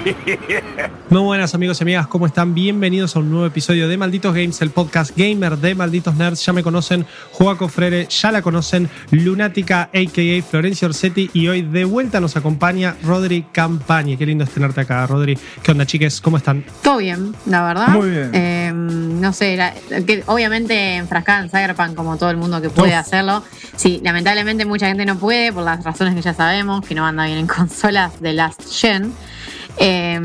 Muy buenas amigos y amigas, ¿cómo están? Bienvenidos a un nuevo episodio de Malditos Games, el podcast gamer de Malditos Nerds. Ya me conocen, Joaco Frere, ya la conocen, Lunática, a.k.a. Florencia Orsetti, y hoy de vuelta nos acompaña Rodri Campaña. Qué lindo es tenerte acá, Rodri. ¿Qué onda, chiques? ¿Cómo están? Todo bien, la verdad. Muy bien. Eh, no sé, la- que obviamente enfrascada en Cyberpunk como todo el mundo que puede Uf. hacerlo. Sí, lamentablemente mucha gente no puede por las razones que ya sabemos, que no anda bien en consolas de Last Gen. Eh,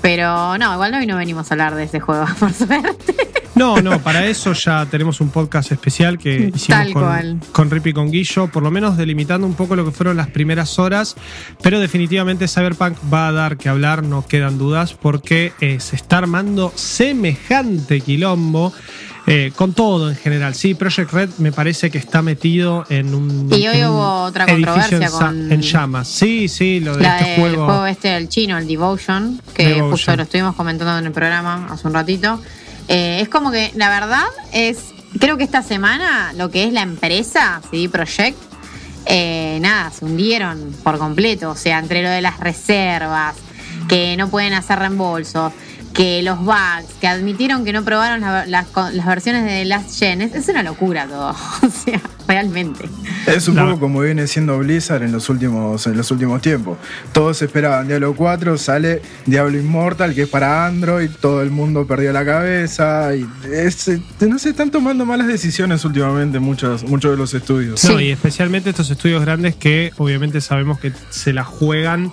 pero no, igual hoy no venimos a hablar de ese juego, por suerte. No, no, para eso ya tenemos un podcast especial que hicimos Tal con, cual. con Rip y con Guillo, por lo menos delimitando un poco lo que fueron las primeras horas, pero definitivamente Cyberpunk va a dar que hablar, no quedan dudas, porque eh, se está armando semejante quilombo. Eh, con todo en general, sí, Project Red me parece que está metido en un, Y hoy hubo otra controversia en, con- en llamas. Sí, sí, lo de La este juego. juego este el chino, el Devotion, que Devotion. justo lo estuvimos comentando en el programa hace un ratito. Eh, es como que, la verdad, es. Creo que esta semana lo que es la empresa, CD Projekt, eh, nada, se hundieron por completo. O sea, entre lo de las reservas, que no pueden hacer reembolsos, que los bugs, que admitieron que no probaron la- las, las versiones de Last Gen. Es, es una locura todo. o sea, realmente. Es un La- poco como viene siendo Blizzard en los últimos, en los últimos tiempos. Todos esperaban Diablo 4, sale Diablo Immortal, que es para Android, todo el mundo perdió la cabeza. Y es, eh, no sé, están tomando malas decisiones últimamente muchos, muchos de los estudios. No, Sí. y especialmente estos estudios grandes que obviamente sabemos que se la juegan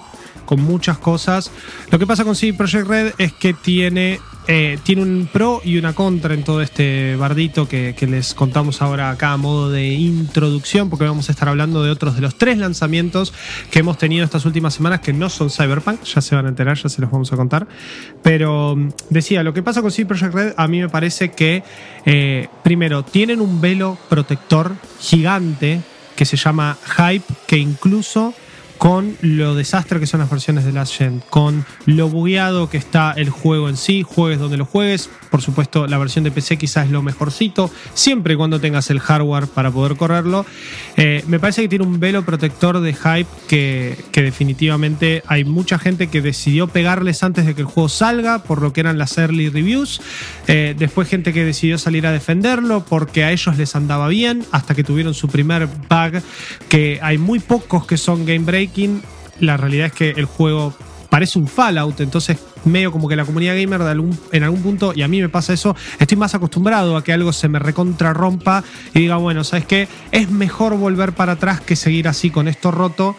con muchas cosas. Lo que pasa con CD Projekt Red es que tiene, eh, tiene un pro y una contra en todo este bardito que, les contamos ahora acá a modo de introducción, porque vamos a estar hablando de otros de los tres lanzamientos que hemos tenido estas últimas semanas que no son Cyberpunk, ya se van a enterar, ya se los vamos a contar. Pero mm, decía, lo que pasa con CD Projekt Red a mí me parece que, eh, primero, tienen un velo protector gigante que se llama Hype, que incluso con lo desastre que son las versiones de Last Gen, con lo bugueado que está el juego en sí, juegues donde lo juegues, por supuesto la versión de PC quizás es lo mejorcito, siempre y cuando tengas el hardware para poder correrlo, Eh, me parece que tiene un velo protector de hype que, que definitivamente hay mucha gente que decidió pegarles antes de que el juego salga, por lo que eran las early reviews, Eh, después gente que decidió salir a defenderlo porque a ellos les andaba bien, hasta que tuvieron su primer bug, que hay muy pocos que son game la realidad es que el juego parece un Fallout, entonces medio como que la comunidad gamer en algún punto, y a mí me pasa eso, estoy más acostumbrado a que algo se me recontrarrompa y diga, bueno, ¿sabes qué? Es mejor volver para atrás que seguir así con esto roto.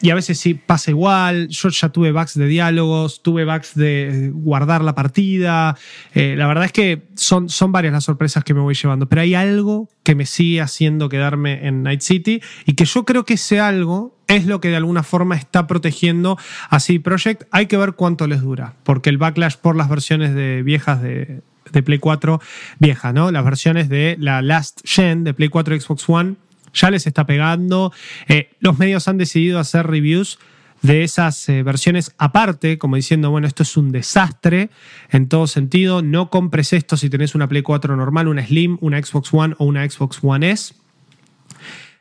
Y a veces sí pasa igual. Yo ya tuve bugs de diálogos, tuve bugs de guardar la partida. Eh, la verdad es que son, son varias las sorpresas que me voy llevando. Pero hay algo que me sigue haciendo quedarme en Night City y que yo creo que ese algo es lo que de alguna forma está protegiendo a CD Projekt. Hay que ver cuánto les dura, porque el backlash por las versiones de viejas de, de Play 4 vieja, ¿no? Las versiones de la Last Gen de Play 4 y Xbox One ya les está pegando. Eh, los medios han decidido hacer reviews de esas eh, versiones aparte, como diciendo, bueno, esto es un desastre en todo sentido. No compres esto si tenés una Play 4 normal, una Slim, una Xbox One o una Xbox One S.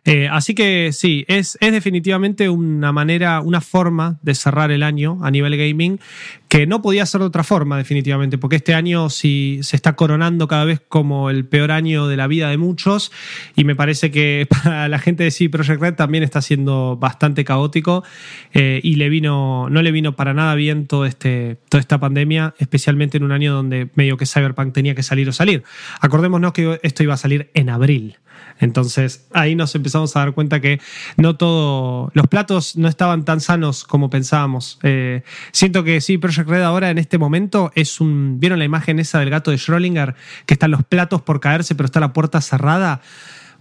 Eh, así que sí, es, definitivamente una manera, una forma de cerrar el año a nivel gaming que no podía ser de otra forma, definitivamente, porque este año sí se está coronando cada vez como el peor año de la vida de muchos y me parece que para la gente de CD Projekt Red también está siendo bastante caótico eh, y le vino, no le vino para nada bien todo este, toda esta pandemia, especialmente en un año donde medio que Cyberpunk tenía que salir o salir. Acordémonos que esto iba a salir en abril. Entonces ahí nos empezamos a dar cuenta que no todo, los platos no estaban tan sanos como pensábamos. Eh, siento que sí, Project Red ahora en este momento es un, ¿vieron la imagen esa del gato de Schrödinger? Que están los platos por caerse pero está la puerta cerrada.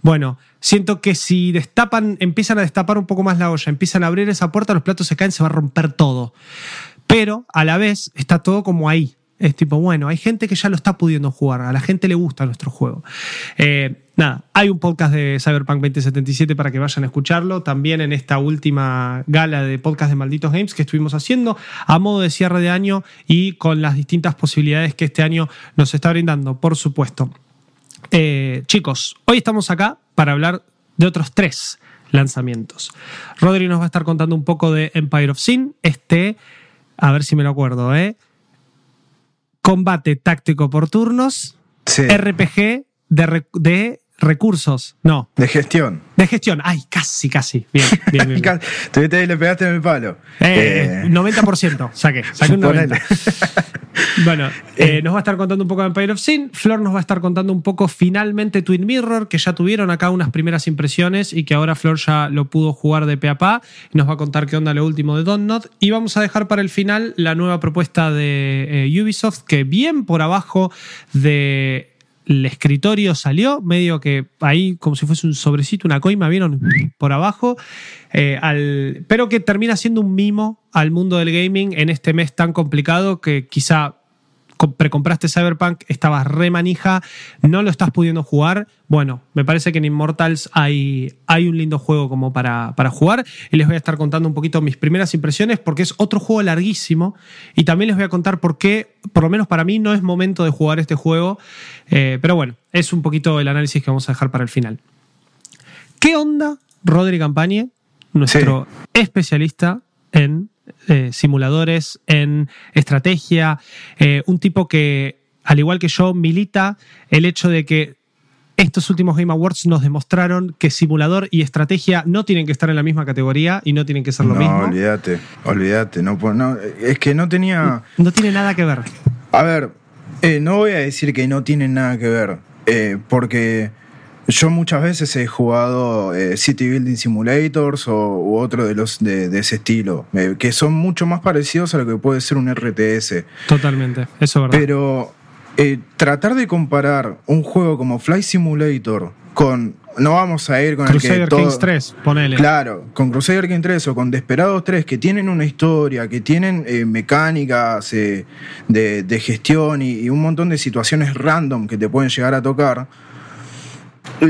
Bueno, siento que si destapan, empiezan a destapar un poco más la olla, empiezan a abrir esa puerta, los platos se caen, se va a romper todo. Pero a la vez está todo como ahí. Es tipo, bueno, hay gente que ya lo está pudiendo jugar, a la gente le gusta nuestro juego. Eh, nada, hay un podcast de Cyberpunk 2077 para que vayan a escucharlo. También en esta última gala de podcast de Malditos Games que estuvimos haciendo a modo de cierre de año y con las distintas posibilidades que este año nos está brindando, por supuesto. Eh, chicos, hoy estamos acá para hablar de otros tres lanzamientos. Rodri nos va a estar contando un poco de Empire of Sin, este, a ver si me lo acuerdo, ¿eh? Combate táctico por turnos, Sí. RPG de recursos, no, De gestión. de gestión. Ay, casi, casi. Bien, bien, bien. bien. Tuviste ahí, le pegaste en el palo. Eh, Eh, 90%, saqué, saqué un 90%. Ponele. Bueno, eh, nos va a estar contando un poco de Empire of Sin. Flor nos va a estar contando un poco finalmente Twin Mirror, que ya tuvieron acá unas primeras impresiones y que ahora Flor ya lo pudo jugar de pe a pa. Nos va a contar qué onda lo último de Donut. Y vamos a dejar para el final la nueva propuesta de eh, Ubisoft, que bien por abajo de el escritorio salió, medio que ahí como si fuese un sobrecito, una coima, vieron por abajo, eh, al, pero que termina siendo un mimo al mundo del gaming en este mes tan complicado que quizá precompraste Cyberpunk, estabas re manija, no lo estás pudiendo jugar. Bueno, me parece que en Immortals hay, hay un lindo juego como para, para jugar y les voy a estar contando un poquito mis primeras impresiones porque es otro juego larguísimo y también les voy a contar por qué, por lo menos para mí, no es momento de jugar este juego. Eh, pero bueno, es un poquito el análisis que vamos a dejar para el final. ¿Qué onda Rodri Campañe, nuestro especialista en eh, simuladores, en estrategia, eh, un tipo que, al igual que yo, milita el hecho de que estos últimos Game Awards nos demostraron que simulador y estrategia no tienen que estar en la misma categoría y no tienen que ser lo no, mismo. olvídate, olvídate. No, no, es que no tenía. No tiene nada que ver. A ver, eh, no voy a decir que no tienen nada que ver, porque yo muchas veces he jugado eh, City Building Simulators o, u otro de los de, de ese estilo, eh, que son mucho más parecidos a lo que puede ser un RTS. Totalmente. Eso es verdad. Pero eh, tratar de comparar un juego como Flight Simulator con. No vamos a ir con el Crusader que todo, Kings 3, ponele. Claro, con Crusader King 3 o con Desperados 3, que tienen una historia, que tienen eh, mecánicas eh, de, de gestión y, y un montón de situaciones random que te pueden llegar a tocar,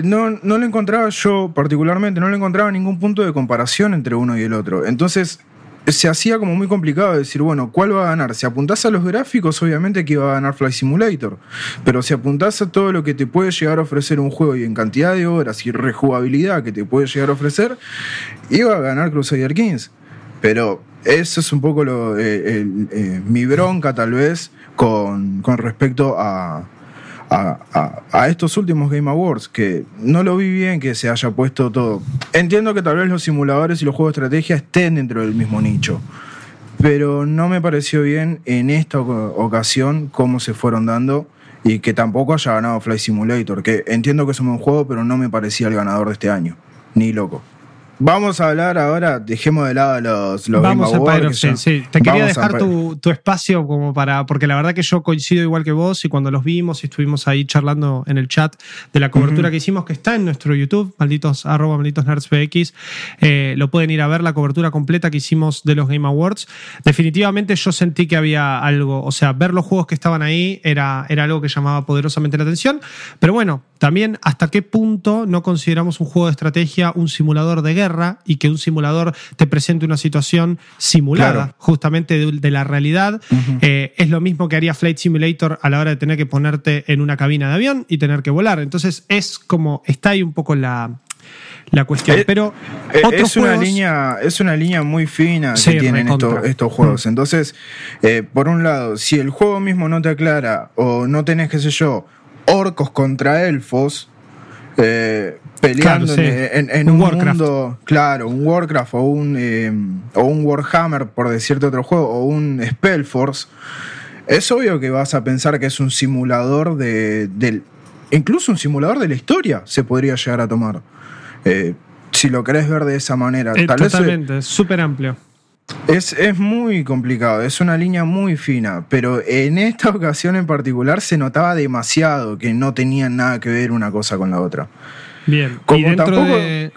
no, no le encontraba yo particularmente, no le encontraba ningún punto de comparación entre uno y el otro. Entonces se hacía como muy complicado decir, bueno, ¿cuál va a ganar? Si apuntás a los gráficos, obviamente que iba a ganar Flight Simulator. Pero si apuntás a todo lo que te puede llegar a ofrecer un juego y en cantidad de horas y rejugabilidad que te puede llegar a ofrecer, iba a ganar Crusader Kings. Pero eso es un poco lo, eh, eh, mi bronca tal vez con, con respecto a, a, estos últimos Game Awards, que no lo vi bien que se haya puesto todo. Entiendo que tal vez los simuladores y los juegos de estrategia estén dentro del mismo nicho, pero no me pareció bien en esta oca- ocasión cómo se fueron dando y que tampoco haya ganado Flight Simulator, que entiendo que es un buen juego, pero no me parecía el ganador de este año, ni loco. Vamos a hablar ahora, dejemos de lado los, los Vamos Game a sí. Te quería Vamos dejar tu, tu espacio como para. Porque la verdad que yo coincido igual que vos y cuando los vimos y estuvimos ahí charlando en el chat de la cobertura que hicimos, que está en nuestro YouTube, malditos arroba malditos nerds PX, eh, lo pueden ir a ver la cobertura completa que hicimos de los Game Awards. Definitivamente yo sentí que había algo, o sea, ver los juegos que estaban ahí era, era algo que llamaba poderosamente la atención. Pero bueno, también hasta qué punto no consideramos un juego de estrategia un simulador de guerra y que un simulador te presente una situación simulada, Claro. justamente de, de la realidad. Eh, es lo mismo que haría Flight Simulator a la hora de tener que ponerte en una cabina de avión y tener que volar. Entonces es como, está ahí un poco la, la cuestión. Eh, Pero Eh, otros es una juegos- línea es una línea muy fina Sí, que tienen estos, estos juegos entonces eh, por un lado si el juego mismo no te aclara o no tenés qué sé yo orcos contra elfos eh, peleando Claro, sí. en, en- en Un un, Warcraft. mundo claro un Warcraft o un eh, o un Warhammer por decirte otro juego o un Spellforce es obvio que vas a pensar que es un simulador de, del incluso un simulador de la historia se podría llegar a tomar eh, si lo querés ver de esa manera. Eh, Tal vez totalmente, es súper amplio. Es, es muy complicado, es una línea muy fina, pero en esta ocasión en particular se notaba demasiado que no tenían nada que ver una cosa con la otra. Bien. Como y tampoco- de.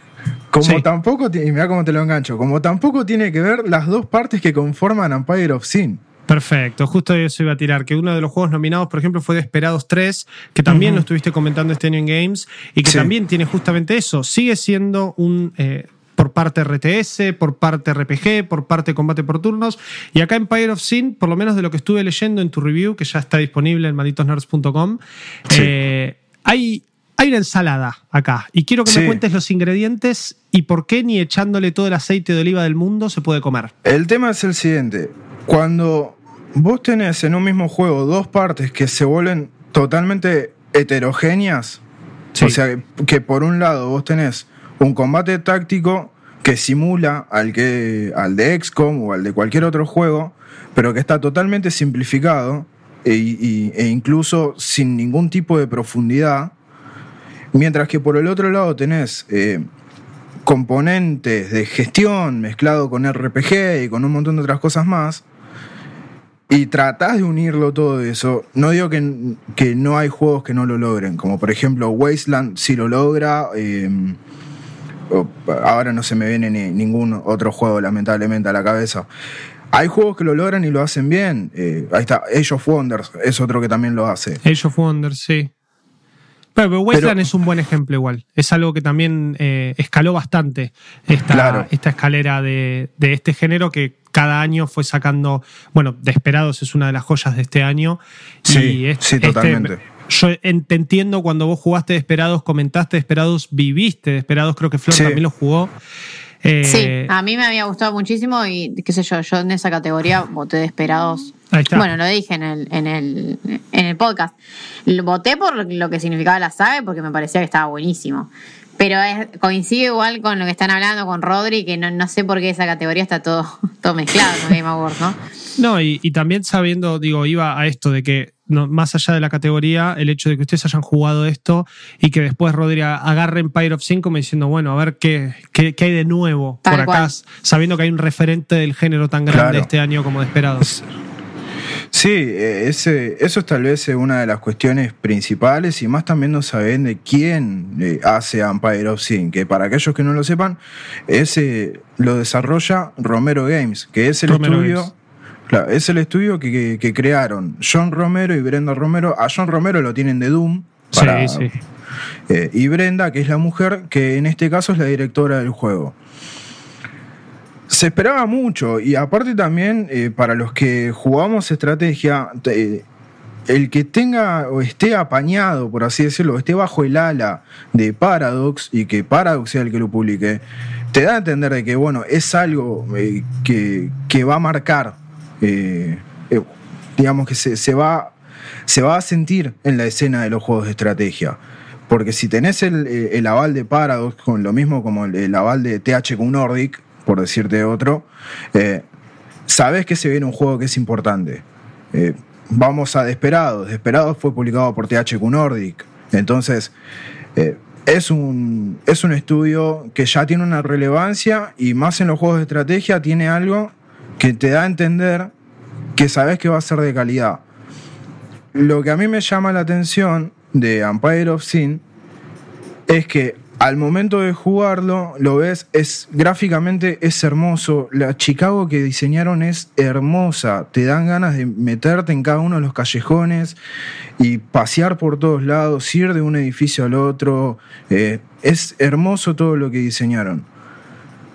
Como Sí. tampoco, y mira cómo te lo engancho, como tampoco tiene que ver las dos partes que conforman Empire of Sin. Perfecto, justo eso iba a tirar, que uno de los juegos nominados, por ejemplo, fue Desperados 3, que también lo estuviste comentando este año en Games, y que Sí. también tiene justamente eso, sigue siendo un... eh, por parte RTS, por parte RPG, por parte combate por turnos. Y acá en Empire of Sin, por lo menos de lo que estuve leyendo en tu review, que ya está disponible en malditosnerds.com, Sí. eh, hay Hay una ensalada acá y quiero que Sí. me cuentes los ingredientes y por qué ni echándole todo el aceite de oliva del mundo se puede comer. El tema es el siguiente. Cuando vos tenés en un mismo juego dos partes que se vuelven totalmente heterogéneas, Sí. o sea, que- que por un lado vos tenés un combate táctico que simula al, que, al de XCOM o al de cualquier otro juego, pero que está totalmente simplificado e, e incluso sin ningún tipo de profundidad, mientras que por el otro lado tenés eh, componentes de gestión mezclado con RPG y con un montón de otras cosas más, y tratás de unirlo todo eso, no digo que, que no hay juegos que no lo logren, como por ejemplo Wasteland sí lo logra, eh, ahora no se me viene ni- ningún otro juego lamentablemente a la cabeza. Hay juegos que lo logran y lo hacen bien. eh, ahí está, Age of Wonders es otro que también lo hace. Age of Wonders, sí. Pero, pero Wasteland Pero- es un buen ejemplo igual. Es algo que también eh, escaló bastante esta, Claro. esta escalera de, de este género que cada año fue sacando. Bueno, Desperados es una de las joyas de este año. Sí, y sí, totalmente. Yo en- te entiendo cuando vos jugaste Desperados, comentaste Desperados, viviste Desperados, creo que Flor Sí. también lo jugó. Eh, Sí, a mí me había gustado muchísimo y qué sé yo, yo en esa categoría voté de esperados. Ahí está. Bueno, lo dije en el, en el, en el podcast. Lo- Voté por lo que significaba la saga porque me parecía que estaba buenísimo. Pero es, coincide igual con lo que están hablando con Rodri, que no, no sé por qué esa categoría está todo, todo mezclado en Game Awards, ¿no? No, y, y también sabiendo, digo, iba a esto de que no, más allá de la categoría, el hecho de que ustedes hayan jugado esto y que después Rodri agarre Empire of Sin como diciendo, bueno, a ver qué, qué, qué hay de nuevo Tal por acá, cual. sabiendo que hay un referente del género tan grande Claro. este año como Desperados. Sí, eh, ese, eso es tal vez una de las cuestiones principales y más también no saben de quién eh, hace Empire of Sin, que para aquellos que no lo sepan, ese lo desarrolla Romero Games, que es el Romero estudio... Games. Claro, es el estudio que, que- que crearon John Romero y Brenda Romero. A John Romero lo tienen de Doom. para- sí, sí. eh, y Brenda, que es la mujer, que en este caso es la directora del juego. Se esperaba mucho y aparte también eh, para los que jugamos estrategia, te- el que tenga o esté apañado, por así decirlo, esté bajo el ala de Paradox y que Paradox sea el que lo publique, te da a entender de que, bueno, es algo eh, que, que va a marcar, eh, eh, digamos que se, se va, se va a sentir en la escena de los juegos de estrategia. Porque si tenés el, eh, el aval de Paradox, con lo mismo como el, el aval de THQ Nordic, por decirte otro, eh, sabes que se viene un juego que es importante. Vamos a Desperados. Desperados fue publicado por THQ Nordic. Entonces, es, un, es un estudio que ya tiene una relevancia y más en los juegos de estrategia tiene algo que te da a entender que sabes que va a ser de calidad. Lo que a mí me llama la atención de Empire of Sin es que al momento de jugarlo, lo ves, es gráficamente es hermoso. La Chicago que diseñaron es hermosa. Te dan ganas de meterte en cada uno de los callejones y pasear por todos lados, ir de un edificio al otro. Eh, es hermoso todo lo que diseñaron.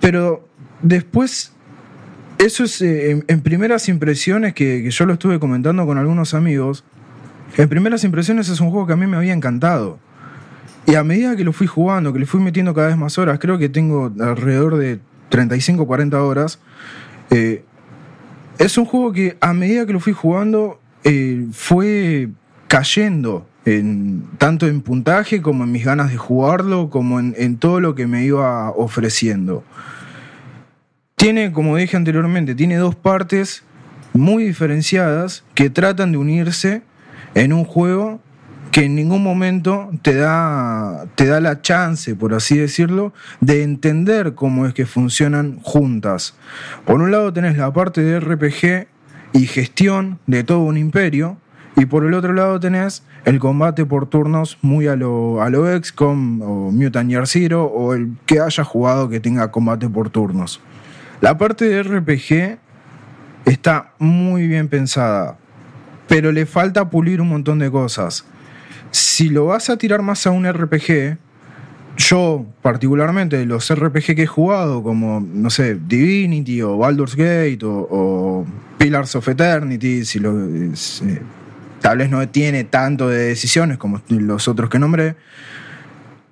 Pero después, eso es eh, en, primeras impresiones que, yo lo estuve comentando con algunos amigos. En primeras impresiones es un juego que a mí me había encantado. Y a medida que lo fui jugando, que le fui metiendo cada vez más horas, creo que tengo alrededor de 35, 40 horas, eh, es un juego que a medida que lo fui jugando eh, fue cayendo, en, tanto en puntaje como en mis ganas de jugarlo, como en, en todo lo que me iba ofreciendo. Tiene, como dije anteriormente, tiene dos partes muy diferenciadas que tratan de unirse en un juego que en ningún momento te da, te da la chance, por así decirlo, de entender cómo es que funcionan juntas. Por un lado tenés la parte de RPG y gestión de todo un imperio, y por el otro lado tenés el combate por turnos muy a lo, a lo XCOM o Mutant Year Zero o el que haya jugado que tenga combate por turnos. La parte de RPG está muy bien pensada, pero le falta pulir un montón de cosas. Si lo vas a tirar más a un RPG, yo particularmente los RPG que he jugado, como, no sé, Divinity o Baldur's Gate o, Pillars of Eternity, si lo, eh, tal vez no tiene tanto de decisiones como los otros que nombré,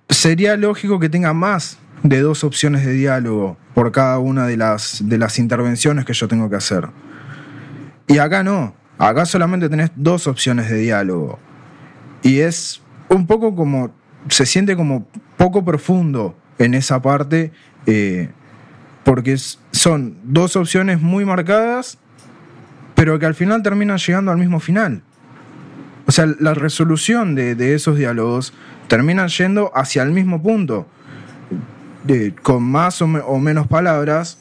sería lógico que tenga más de dos opciones de diálogo por cada una de las, de las intervenciones que yo tengo que hacer. Y acá no, acá solamente tenés dos opciones de diálogo. Y es un poco como, se siente como poco profundo en esa parte, eh, porque son dos opciones muy marcadas, pero que al final terminan llegando al mismo final. O sea, la resolución de, de esos diálogos terminan yendo hacia el mismo punto, con más o, o menos palabras,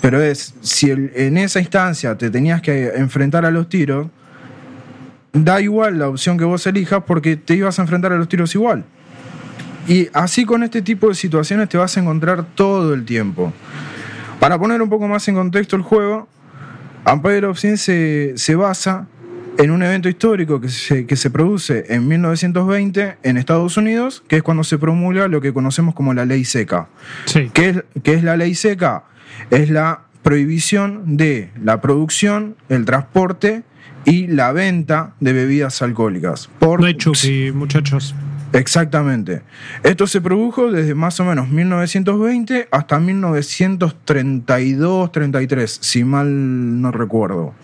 pero es, si en esa instancia te tenías que enfrentar a los tiros, da igual la opción que vos elijas porque te ibas a enfrentar a los tiros igual. Y así con este tipo de situaciones te vas a encontrar todo el tiempo. Para poner un poco más en contexto el juego, Empire of Sin se, se basa en un evento histórico que se, que se produce en 1920 en Estados Unidos, que es cuando se promulga lo que conocemos como la ley seca. Sí. ¿Qué es, qué es la ley seca? Es la prohibición de la producción, el transporte y la venta de bebidas alcohólicas. Por, No hay muchachos. Exactamente. Esto se produjo desde más o menos 1920 hasta 1932-33, si mal no recuerdo.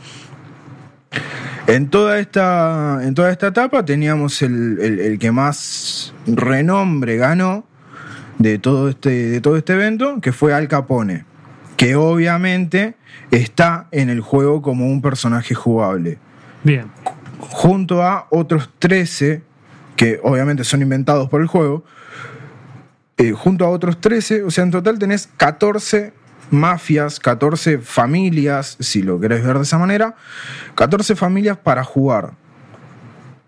En toda esta, en toda esta etapa teníamos el, el- el que más renombre ganó de todo, este, de todo este evento, que fue Al Capone, que obviamente está en el juego como un personaje jugable Bien. junto a otros 13, que obviamente son inventados por el juego, eh, junto a otros 13, o sea, en total tenés 14 mafias, 14 familias, si lo querés ver de esa manera, 14 familias para jugar.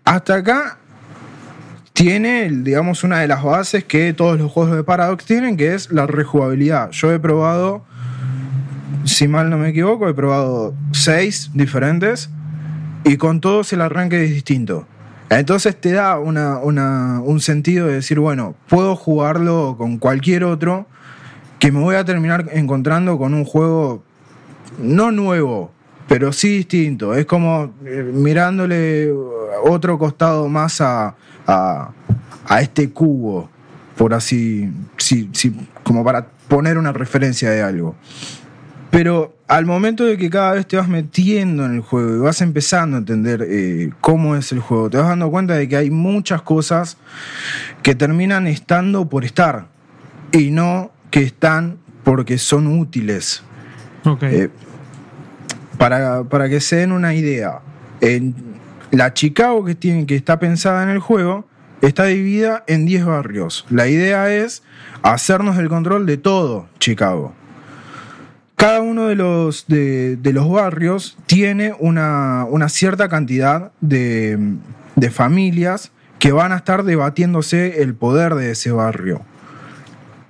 Hasta acá tiene, digamos, una de las bases que todos los juegos de Paradox tienen, que es la rejugabilidad. Yo he probado, si mal no me equivoco, he probado 6 diferentes y con todos el arranque es distinto. Entonces te da una, una- un sentido de decir, bueno, puedo jugarlo con cualquier otro, que me voy a terminar encontrando con un juego no nuevo, pero sí distinto. Es como eh, mirándole otro costado más a, a, a este cubo, por así, sí, sí, como para poner una referencia de algo. Pero al momento de que cada vez te vas metiendo en el juego y vas empezando a entender eh, cómo es el juego, te vas dando cuenta de que hay muchas cosas que terminan estando por estar y no que están porque son útiles. Eh, para, para que se den una idea, en la Chicago que, tiene, que está pensada en el juego está dividida en 10 barrios. La idea es hacernos el control de todo Chicago. Cada uno de los, de, de los barrios tiene una, una cierta cantidad de, de familias que van a estar debatiéndose el poder de ese barrio.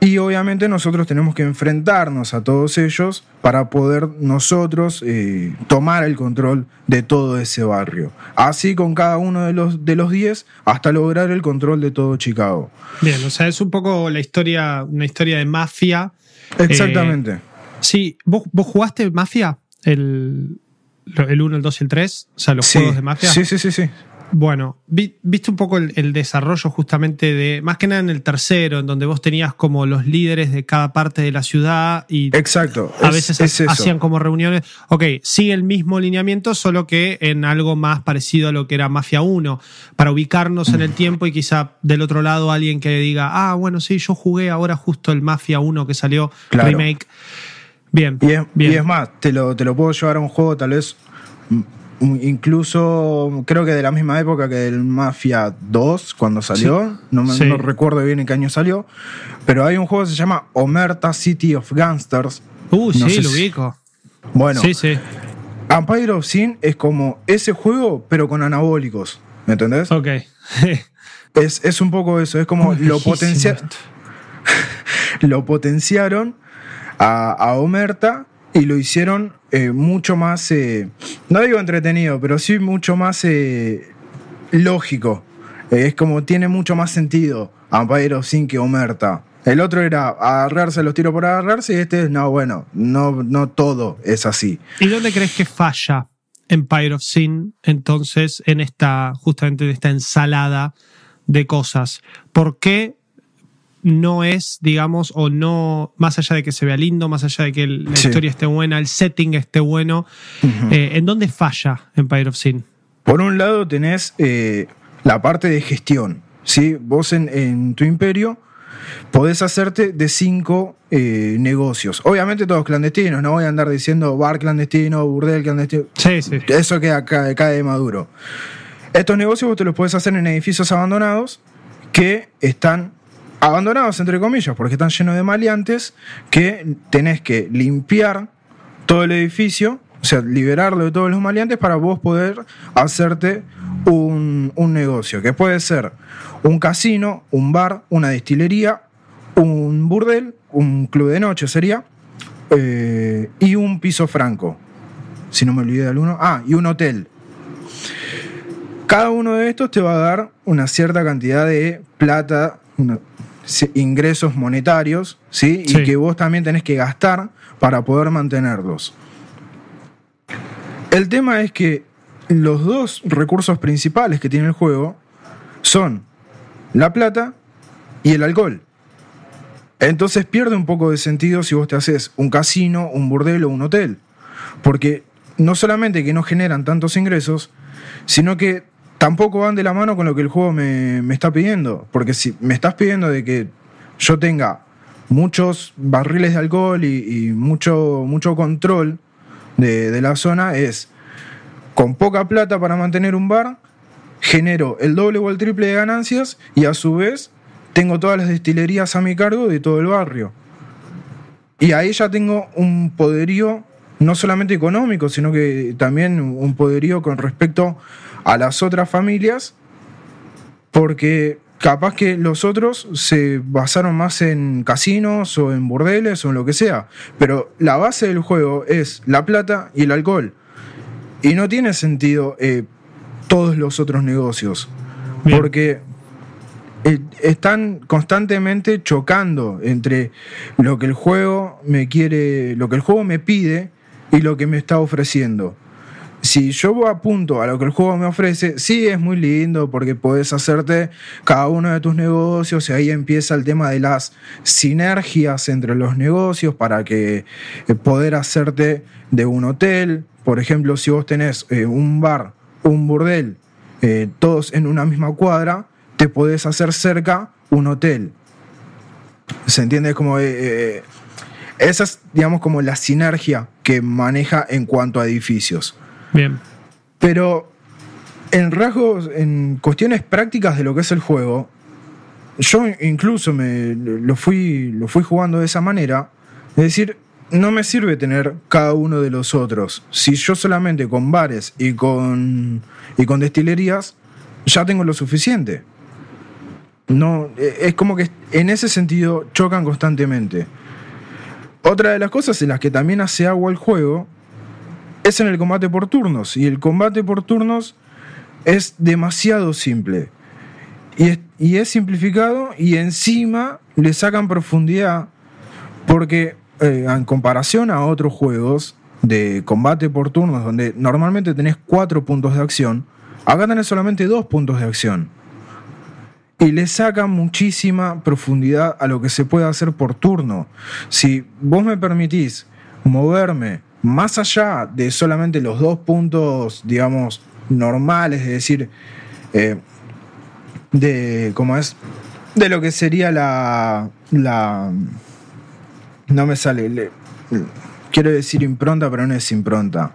Y obviamente nosotros tenemos que enfrentarnos a todos ellos para poder nosotros eh, tomar el control de todo ese barrio. Así con cada uno de los, de los 10 hasta lograr el control de todo Chicago. Bien, o sea, es un poco la historia, una historia de mafia. Exactamente. Sí, ¿vos, vos jugaste Mafia? El, el 1, el 2 y el 3, o sea, los sí. juegos de Mafia. Sí, sí, sí, sí. Bueno, vi- viste un poco el, el desarrollo justamente de, más que nada en el tercero, en donde vos tenías como los líderes de cada parte de la ciudad y Exacto. a es- veces es hacían como reuniones. Ok, sigue el mismo lineamiento, solo que en algo más parecido a lo que era Mafia 1, para ubicarnos en el tiempo y quizá del otro lado alguien que diga, ah, bueno, sí, yo jugué ahora justo el Mafia 1 que salió Claro. remake. Bien, Y es, bien. y es más, te lo, te lo puedo llevar a un juego tal vez incluso creo que de la misma época que el Mafia 2 cuando salió, no, me- Sí. no recuerdo bien en qué año salió, pero hay un juego que se llama Omerta City of Gangsters. Uh, no sí, lo si- ubico. Bueno, Sí, sí. Empire of Sin es como ese juego pero con anabólicos, ¿me entendés? Ok. Es, es un poco eso, es como lo, potencia- lo potenciaron a, a Omerta y lo hicieron eh, mucho más, eh, no digo entretenido, pero sí mucho más eh, lógico. Es como tiene mucho más sentido Empire of Sin que Omerta. El otro era agarrarse los tiros por agarrarse y este es, no, bueno, no, no todo es así. ¿Y dónde crees que falla Empire of Sin entonces en esta, justamente en esta ensalada de cosas? ¿Por qué no es, digamos, o no, más allá de que se vea lindo, más allá de que la Sí. historia esté buena, el setting esté bueno, eh, ¿en dónde falla Empire of Sin? Por un lado tenés eh, la parte de gestión. ¿sí? Vos en, en tu imperio podés hacerte de cinco eh, negocios. Obviamente todos clandestinos, no voy a andar diciendo bar clandestino, burdel clandestino. Sí, sí. Eso queda ca- cae de maduro. Estos negocios vos te los podés hacer en edificios abandonados que están abandonados, entre comillas, porque están llenos de maleantes que tenés que limpiar todo el edificio, o sea, liberarlo de todos los maleantes para vos poder hacerte un, un negocio, que puede ser un casino, un bar, una destilería, un burdel, un club de noche sería, eh, y un piso franco, si no me olvidé de alguno, ah, y un hotel. Cada uno de estos te va a dar una cierta cantidad de plata, una- ingresos monetarios, ¿sí? Sí. Y que vos también tenés que gastar para poder mantenerlos. El tema es que los dos recursos principales que tiene el juego son la plata y el alcohol. Entonces pierde un poco de sentido si vos te haces un casino, un burdel o un hotel. Porque no solamente que no generan tantos ingresos, sino que tampoco van de la mano con lo que el juego me, está pidiendo. Porque si me estás pidiendo de que yo tenga muchos barriles de alcohol y, mucho, mucho control de la zona, es con poca plata para mantener un bar, genero el doble o el triple de ganancias y a su vez tengo todas las destilerías a mi cargo de todo el barrio. Y ahí ya tengo un poderío no solamente económico, sino que también un poderío con respecto a las otras familias, porque capaz que los otros se basaron más en casinos o en burdeles o en lo que sea, pero la base del juego es la plata y el alcohol. Y no tiene sentido eh, todos los otros negocios, Bien. porque eh, están constantemente chocando entre lo que el juego me quiere, lo que el juego me pide y lo que me está ofreciendo. Si yo apunto a lo que el juego me ofrece, sí es muy lindo porque podés hacerte cada uno de tus negocios y ahí empieza el tema de las sinergias entre los negocios para que eh, poder hacerte de un hotel. Por ejemplo, si vos tenés eh, un bar, un burdel, eh, todos en una misma cuadra, te podés hacer cerca un hotel. ¿Se entiende? Como esa es, digamos, como la sinergia que maneja en cuanto a edificios. Bien. Pero en rasgos, en cuestiones prácticas de lo que es el juego, yo incluso me lo fui, lo fui jugando de esa manera. Es decir, no me sirve tener cada uno de los otros. Si yo solamente con bares y con, y con destilerías ya tengo lo suficiente. No, eh, es como que en ese sentido chocan constantemente. Otra de las cosas en las que también hace agua el juego es en el combate por turnos. Y el combate por turnos es demasiado simple. Y es, simplificado y encima le sacan profundidad porque eh, en comparación a otros juegos de combate por turnos donde normalmente tenés cuatro puntos de acción, acá tenés solamente dos puntos de acción. Y le sacan muchísima profundidad a lo que se puede hacer por turno. Si vos me permitís moverme más allá de solamente los dos puntos, digamos, normales, es decir, eh, de cómo es, de lo que sería la, la, no me sale, le- quiero decir impronta, pero no es impronta.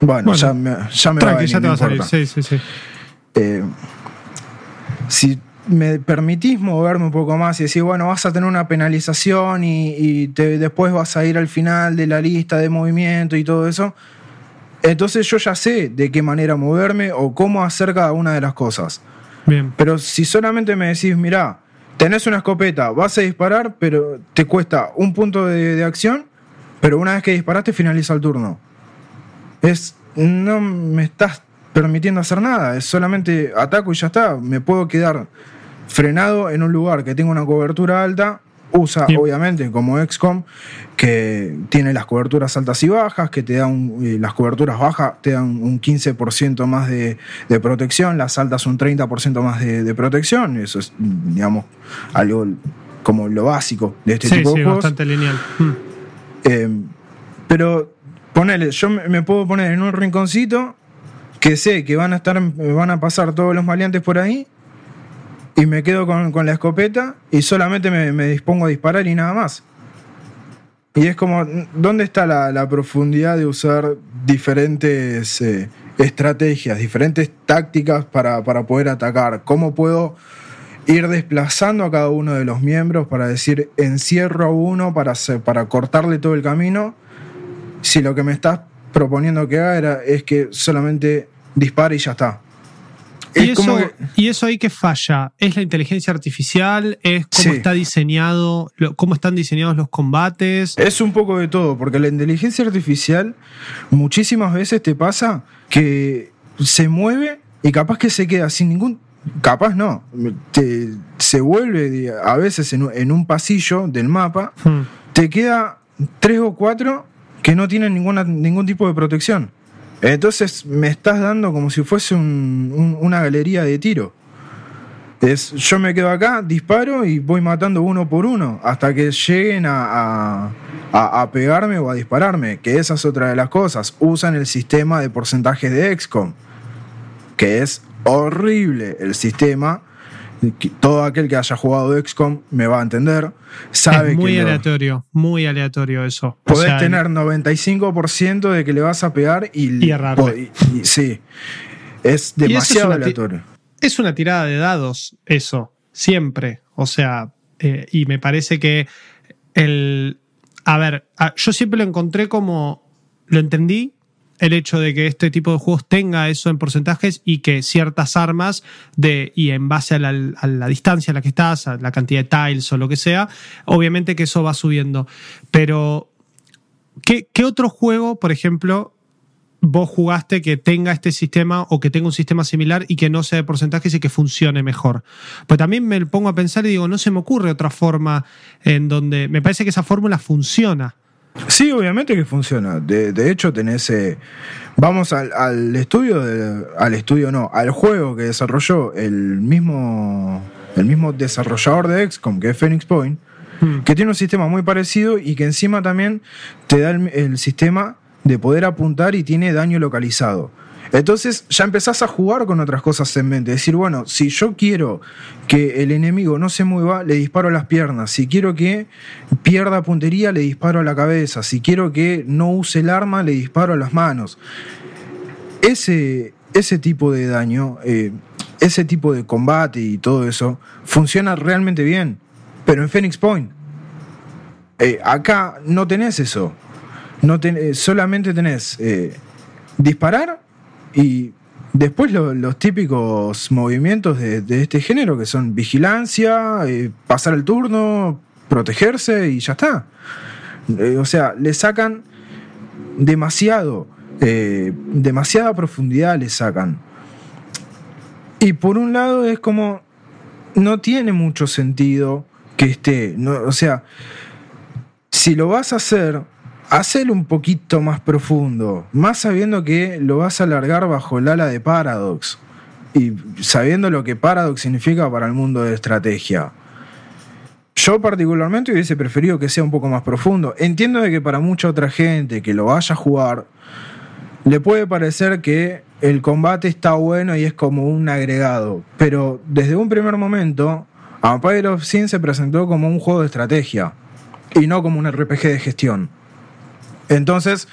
Bueno, Bueno, ya me, ya me va a venir, ya te no va a salir. Sí, sí, sí. Eh, si me permitís moverme un poco más y decir, bueno, vas a tener una penalización y, y te- después vas a ir al final de la lista de movimiento y todo eso, entonces yo ya sé de qué manera moverme o cómo hacer cada una de las cosas. Bien. Pero si solamente me decís, mirá, tenés una escopeta, vas a disparar, pero te cuesta un punto de, de acción, pero una vez que disparaste finaliza el turno. Es. No me estás permitiendo hacer nada, es solamente ataco y ya está. Me puedo quedar frenado en un lugar que tenga una cobertura alta usa Bien. obviamente como XCOM, que tiene las coberturas altas y bajas, que te da un- eh, las coberturas bajas te dan un 15% más de, de protección, las altas un 30% más de, de protección. Eso es, digamos, algo como lo básico de este sí, tipo sí, de juegos. bastante lineal. Mm. Eh, pero ponele, yo me, me puedo poner en un rinconcito que sé que van a estar, van a pasar todos los maleantes por ahí y me quedo con, con la escopeta y solamente me, me dispongo a disparar y nada más. Y es como, ¿dónde está la, la profundidad de usar diferentes eh, estrategias, diferentes tácticas para, para poder atacar? ¿Cómo puedo ir desplazando a cada uno de los miembros para decir, encierro a uno para, hacer- para cortarle todo el camino? Si lo que me estás proponiendo que haga es que solamente dispare y ya está. ¿Y Es eso, que- ¿Y eso ahí que falla? ¿Es la inteligencia artificial? ¿Es cómo Sí. está diseñado? ¿Cómo están diseñados los combates? Es un poco de todo, porque la inteligencia artificial muchísimas veces te pasa que se mueve y capaz que se queda sin ningún... Capaz no, te- se vuelve a veces en, un- en un pasillo del mapa, Hmm. te queda tres o cuatro que no tienen ninguna, ningún tipo de protección. Entonces me estás dando como si fuese un- un- una galería de tiro. Es, yo me quedo acá, disparo y voy matando uno por uno hasta que lleguen a, a- a- a pegarme o a dispararme. Que esa es otra de las cosas. Usan el sistema de porcentajes de XCOM, que es horrible el sistema. Todo aquel que haya jugado XCOM me va a entender. Sabe es muy que lo- aleatorio, muy aleatorio eso. O podés sea, tener 95% de que le vas a pegar y, Y sí. Es es demasiado ti- aleatorio. Es una tirada de dados, eso, siempre. O sea, eh, y me parece que el. A ver, yo siempre lo encontré como. Lo entendí, el hecho de que este tipo de juegos tenga eso en porcentajes y que ciertas armas, de, y en base a la, distancia a la que estás, a la cantidad de tiles o lo que sea, obviamente que eso va subiendo. Pero, ¿qué, qué otro juego, por ejemplo, vos jugaste que tenga este sistema o que tenga un sistema similar y que no sea de porcentajes y que funcione mejor. Pues también me pongo a pensar y digo, no se me ocurre otra forma en donde me parece que esa fórmula funciona. Sí, obviamente que funciona. De, de hecho, tenés. eh, vamos al, al estudio. de- al estudio no, al juego que desarrolló el mismo. El mismo desarrollador de XCOM, que es Phoenix Point, Hmm. que tiene un sistema muy parecido y que encima también te da el, el sistema de poder apuntar y tiene daño localizado. Entonces ya empezás a jugar con otras cosas en mente. Decir, bueno, si yo quiero que el enemigo no se mueva, le disparo las piernas. Si quiero que pierda puntería, le disparo a la cabeza. Si quiero que no use el arma, le disparo a las manos. Ese, ese tipo de daño, eh, ese tipo de combate y todo eso, funciona realmente bien. Pero en Phoenix Point, eh, acá no tenés eso. No ten- eh, solamente tenés eh, disparar y después lo- los típicos movimientos de, de este género que son vigilancia, eh, pasar el turno, protegerse y ya está. Eh, o sea, le sacan demasiado, eh, demasiada profundidad le sacan. Y por un lado es como, no tiene mucho sentido que esté, o sea, si lo vas a hacer, hacelo un poquito más profundo, más sabiendo que lo vas a alargar bajo el ala de Paradox y sabiendo lo que Paradox significa para el mundo de estrategia. Yo particularmente hubiese preferido que sea un poco más profundo. Entiendo de que para mucha otra gente que lo vaya a jugar, le puede parecer que el combate está bueno y es como un agregado, pero desde un primer momento, Empire of Sin se presentó como un juego de estrategia y no como un RPG de gestión. Entonces,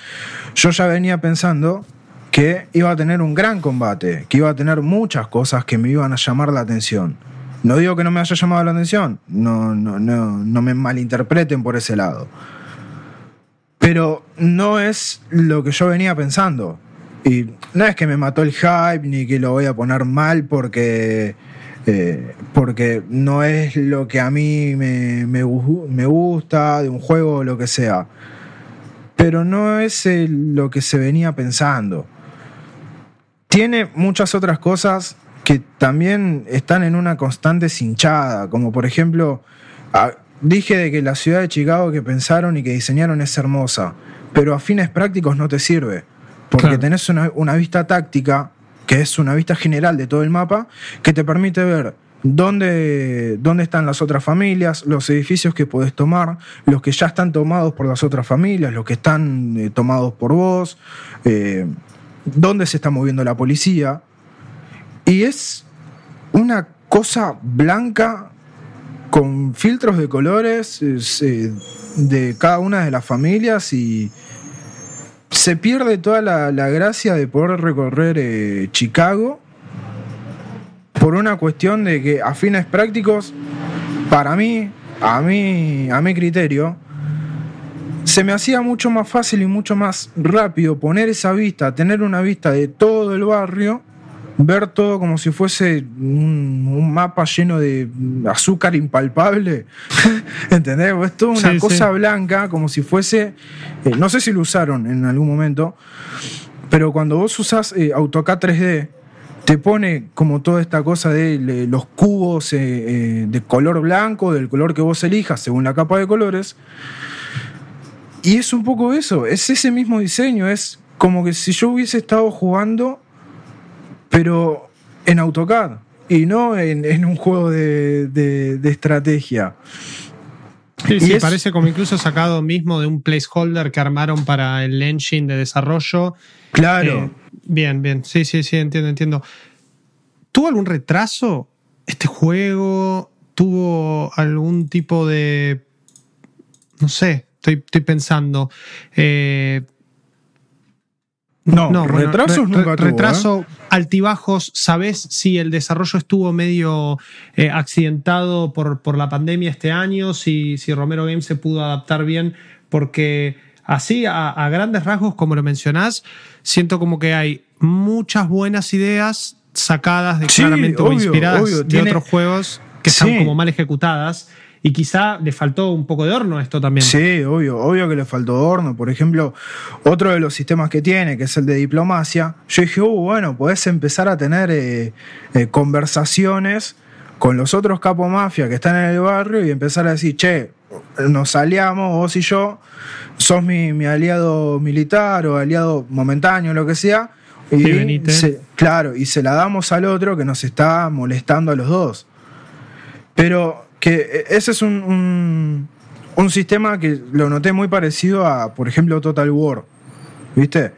yo ya venía pensando que iba a tener un gran combate, que iba a tener muchas cosas que me iban a llamar la atención. No digo que no me haya llamado la atención, no, no, no, no me malinterpreten por ese lado. Pero no es lo que yo venía pensando. Y no es que me mató el hype ni que lo voy a poner mal porque, eh, porque no es lo que a mí me, me me gusta de un juego o lo que sea. Pero no es el- lo que se venía pensando. Tiene muchas otras cosas que también están en una constante cinchada, como por ejemplo, dije de que la ciudad de Chicago que pensaron y que diseñaron es hermosa, pero a fines prácticos no te sirve, porque Claro. tenés una, una vista táctica, que es una vista general de todo el mapa, que te permite ver dónde, dónde están las otras familias, los edificios que podés tomar, los que ya están tomados por las otras familias, los que están eh, tomados por vos, eh, dónde se está moviendo la policía. Y es una cosa blanca con filtros de colores es, eh, de cada una de las familias y se pierde toda la, la gracia de poder recorrer Chicago por una cuestión de que a fines prácticos, para mí, a mí, a mi criterio, se me hacía mucho más fácil y mucho más rápido poner esa vista, tener una vista de todo el barrio, ver todo como si fuese un, un mapa lleno de azúcar impalpable. ¿Entendés? Es toda una Sí, cosa sí. blanca, como si fuese. eh, no sé si lo usaron en algún momento, pero cuando vos usás eh, AutoCAD 3D, te pone como toda esta cosa de los cubos eh, eh, de color blanco, del color que vos elijas según la capa de colores. Y es un poco eso, es ese mismo diseño, es como que si yo hubiese estado jugando, pero en AutoCAD y no en, en un juego de, de- de estrategia. Sí, Y sí, es- parece como incluso sacado mismo de un placeholder que armaron para el engine de desarrollo. Claro. Eh, bien, bien. Sí, sí, sí, entiendo, entiendo. ¿Tuvo algún retraso este juego? ¿Tuvo algún tipo de. No sé, estoy, estoy pensando. Eh, no, bueno, retrasos re- nunca re- tuvo. ¿eh? Retraso, altibajos. ¿Sabes si el desarrollo estuvo medio eh, accidentado por, por la pandemia este año? Si, si Romero Games se pudo adaptar bien, porque así, a, a grandes rasgos, como lo mencionás, siento como que hay muchas buenas ideas sacadas de Sí, claramente o inspiradas obvio, de tiene- otros juegos que están Sí. como mal ejecutadas. Y quizá le faltó un poco de horno a esto también. Sí, obvio, obvio que le faltó horno. Por ejemplo, otro de los sistemas que tiene, que es el de diplomacia, yo dije, uh, bueno, podés empezar a tener eh, eh, conversaciones con los otros capos mafia que están en el barrio y empezar a decir, che, nos aliamos, vos y yo, sos mi, mi aliado militar o aliado momentáneo, lo que sea. Y Sí, se- claro, y se la damos al otro que nos está molestando a los dos. Pero que ese es un, un, un sistema que lo noté muy parecido a, por ejemplo, Total War. ¿Viste?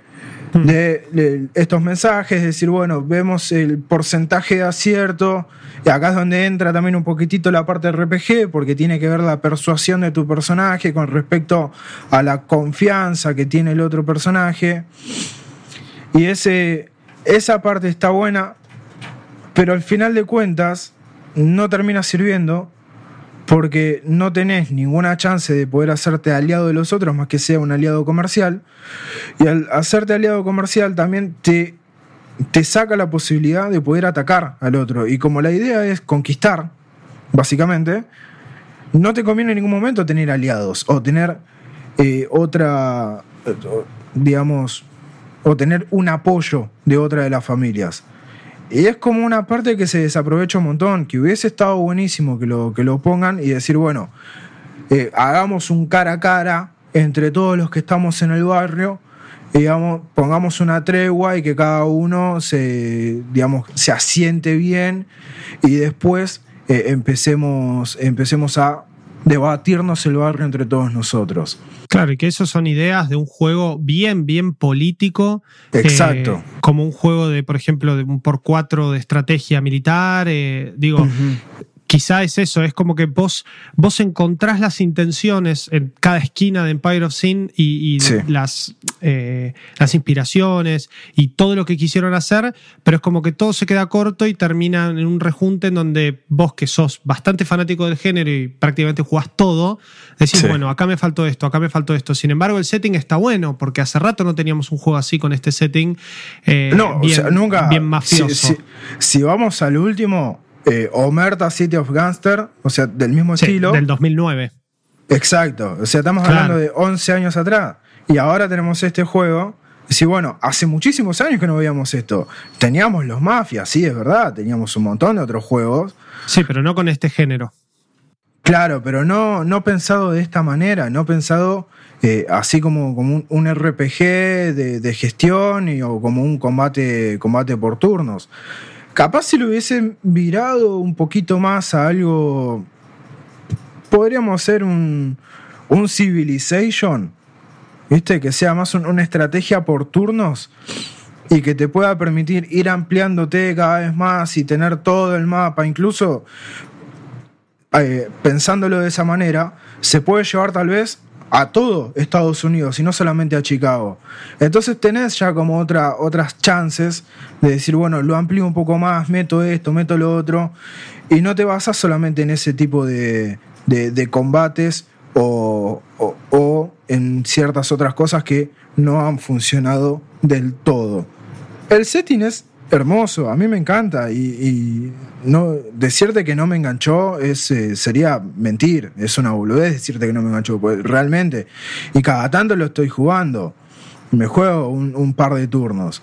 De, de estos mensajes, decir, bueno, vemos el porcentaje de acierto. Y acá es donde entra también un poquitito la parte RPG, porque tiene que ver la persuasión de tu personaje con respecto a la confianza que tiene el otro personaje. Y ese, esa parte está buena, pero al final de cuentas no termina sirviendo porque no tenés ninguna chance de poder hacerte aliado de los otros más que sea un aliado comercial. Y al hacerte aliado comercial también te, te saca la posibilidad de poder atacar al otro. Y como la idea es conquistar, básicamente, no te conviene en ningún momento tener aliados o tener eh, otra, eh, digamos, o tener un apoyo de otra de las familias. Y es como una parte que se desaprovecha un montón, que hubiese estado buenísimo que lo, que lo pongan y decir, bueno, eh, hagamos un cara a cara entre todos los que estamos en el barrio, digamos, pongamos una tregua y que cada uno se, digamos, se asiente bien y después eh, empecemos, empecemos a debatirnos el barrio entre todos nosotros. Claro, y que eso son ideas de un juego bien, bien político. Exacto. eh, como un juego de, por ejemplo, de un por cuatro de estrategia militar. eh, digo, quizá es eso, es como que vos, vos encontrás las intenciones en cada esquina de Empire of Sin y, y Sí. las, eh, las inspiraciones y todo lo que quisieron hacer, pero es como que todo se queda corto y termina en un rejunte en donde vos, que sos bastante fanático del género y prácticamente jugás todo, decís, Sí. bueno, acá me faltó esto, acá me faltó esto. Sin embargo, el setting está bueno, porque hace rato no teníamos un juego así con este setting. eh, No, bien, o sea, nunca. Bien si- mafioso. Si, si vamos al último, eh, Omerta City of Gangster, o sea, del mismo Sí, estilo. del 2009. Exacto. O sea, estamos Claro. hablando de 11 años atrás. Y ahora tenemos este juego. Y sí, bueno, hace muchísimos años que no veíamos esto. Teníamos los mafias, sí, es verdad. Teníamos un montón de otros juegos. Sí, pero no con este género. Claro, pero no, no pensado de esta manera, no pensado eh, así como, como un, un RPG de, de gestión y, o como un combate, combate por turnos. Capaz si lo hubiesen virado un poquito más a algo. Podríamos hacer un, un Civilization, ¿viste? Que sea más un- una estrategia por turnos y que te pueda permitir ir ampliándote cada vez más y tener todo el mapa, incluso eh, pensándolo de esa manera, se puede llevar tal vez a todo Estados Unidos y no solamente a Chicago. Entonces tenés ya como otra, otras chances de decir, bueno, lo amplío un poco más, meto esto, meto lo otro, y no te basas solamente en ese tipo de, de- combates o, o- o en ciertas otras cosas que no han funcionado del todo. El setting es hermoso, a mí me encanta y, no decirte que no me enganchó es eh, sería mentir, es una boludez decirte que no me enganchó, pues realmente. Y cada tanto lo estoy jugando, me juego un, par de turnos.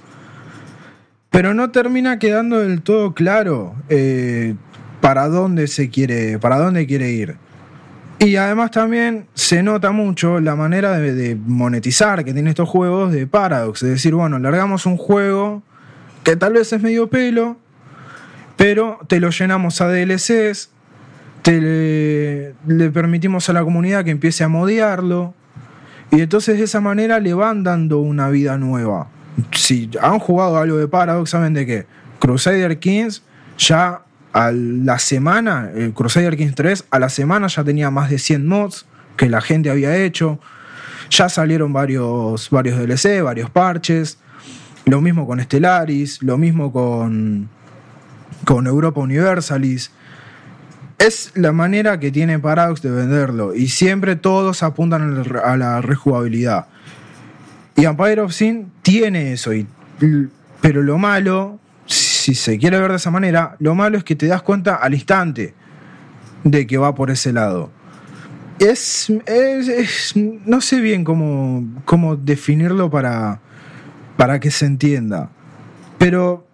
Pero no termina quedando del todo claro eh, para dónde se quiere, para dónde quiere ir. Y además también se nota mucho la manera de, de monetizar que tiene estos juegos de Paradox. Es decir, bueno, largamos un juego que tal vez es medio pelo, pero te lo llenamos a DLCs, te le, permitimos a la comunidad que empiece a modearlo, y entonces de esa manera le van dando una vida nueva. Si han jugado algo de Paradox, saben de qué. Crusader Kings ya a la semana, el Crusader Kings 3, a la semana ya tenía más de 100 mods que la gente había hecho. Ya salieron varios, varios DLC, varios parches. Lo mismo con Stellaris, lo mismo con, con Europa Universalis. Es la manera que tiene Paradox de venderlo y siempre todos apuntan a la- rejugabilidad. Y Empire of Sin tiene eso, y, pero lo malo, si se quiere ver de esa manera, lo malo es que te das cuenta al instante de que va por ese lado. Es, es- es- no sé bien cómo, cómo definirlo para, para que se entienda. Pero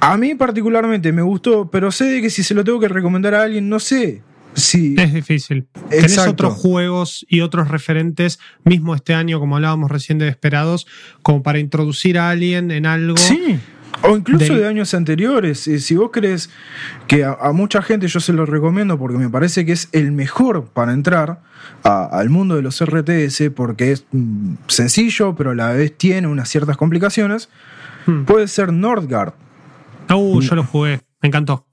a, mí particularmente me gustó, pero sé de que si se lo tengo que recomendar a alguien, no sé si... Es difícil. Tenés Exacto. otros juegos y otros referentes, mismo este año, como hablábamos recién de Desperados, como para introducir a alguien en algo. Sí. O incluso de años anteriores. Eh, Si vos crees que a, a mucha gente yo se lo recomiendo porque me parece que es el mejor para entrar a- al mundo de los RTS porque es mm, sencillo, pero a la vez tiene unas ciertas complicaciones, Hmm. puede ser Nordgard. Uh, yo lo jugué, me encantó.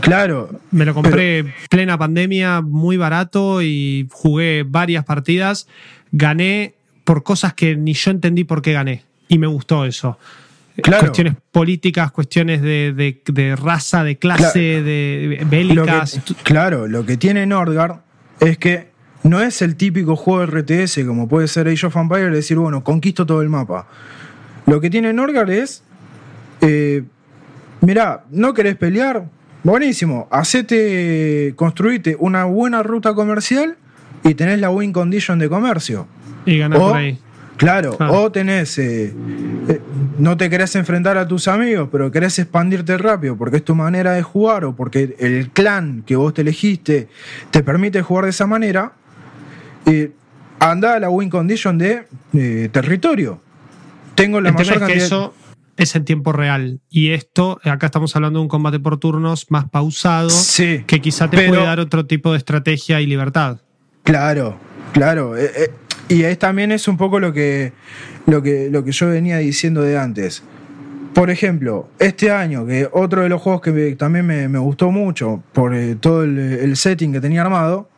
Claro, Me lo compré plena pandemia, muy barato y jugué varias partidas. Gané por cosas que ni yo entendí por qué gané. Y me gustó eso. Claro. Cuestiones políticas, cuestiones de, de- de raza, de clase, de Lo bélicas. que- claro, lo que tiene Nordgard es que no es el típico juego RTS como puede ser Age of Empires, de decir, bueno, conquisto todo el mapa. Lo que tiene Nordgard es, eh, mirá, ¿no querés pelear? Buenísimo, hacete, construite una buena ruta comercial y tenés la win condition de comercio. y ganar O, por ahí. claro, Claro. o tenés, eh, eh, no te querés enfrentar a tus amigos, pero querés expandirte rápido porque es tu manera de jugar o porque el clan que vos te elegiste te permite jugar de esa manera, eh, anda a la win condition de eh, territorio. Tengo la mayor es que cantidad. eso es en tiempo real. Y esto, acá estamos hablando de un combate por turnos más pausado, Sí, que quizá te pero- puede dar otro tipo de estrategia y libertad. Claro, claro. eh, eh, y es, también es un poco lo que, lo, que, lo que yo venía diciendo de antes. Por ejemplo, este año, que otro de los juegos que me- también me, me gustó mucho por eh, todo el, el setting que tenía armado,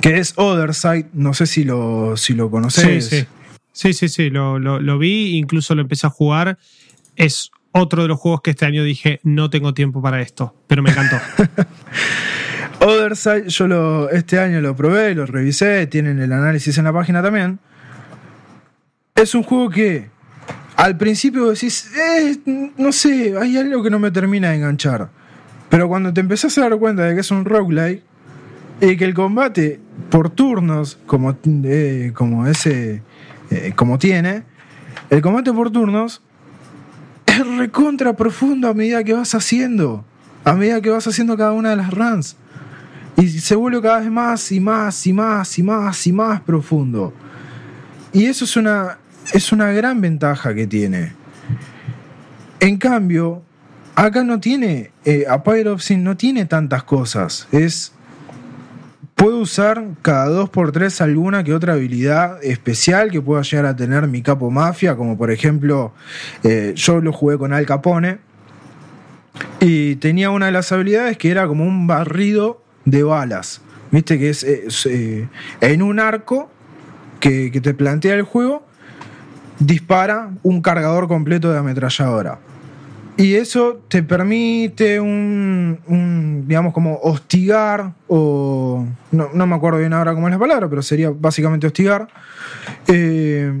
que es Other Side, no sé si lo, si lo Sí, conocés. sí. Sí, sí, sí. Lo, lo- lo vi, incluso lo empecé a jugar. Es otro de los juegos que este año dije, no tengo tiempo para esto, pero me encantó. Other Side, yo lo, este año lo probé, lo revisé, tienen el análisis en la página también. Es un juego que al principio decís, "Eh, no sé, hay algo que no me termina de enganchar. Pero cuando te empezás a dar cuenta de que es un roguelike y que el combate por turnos, como, eh, como ese, eh, como tiene, el combate por turnos es recontra profundo a medida que vas haciendo, a medida que vas haciendo cada una de las runs. Y se vuelve cada vez más y más y más y más y más profundo. Y eso es una, es una gran ventaja que tiene. En cambio, acá no tiene, eh, a Pyre of no tiene tantas cosas. Es. Puedo usar cada 2x3 alguna que otra habilidad especial que pueda llegar a tener mi capo mafia, como por ejemplo, eh, yo lo jugué con Al Capone y tenía una de las habilidades que era como un barrido de balas. Viste que es, eh, en un arco que, que te plantea el juego, dispara un cargador completo de ametralladora. Y eso te permite un, digamos, como hostigar, o no, no, me acuerdo bien ahora cómo es la palabra, pero sería básicamente hostigar, eh,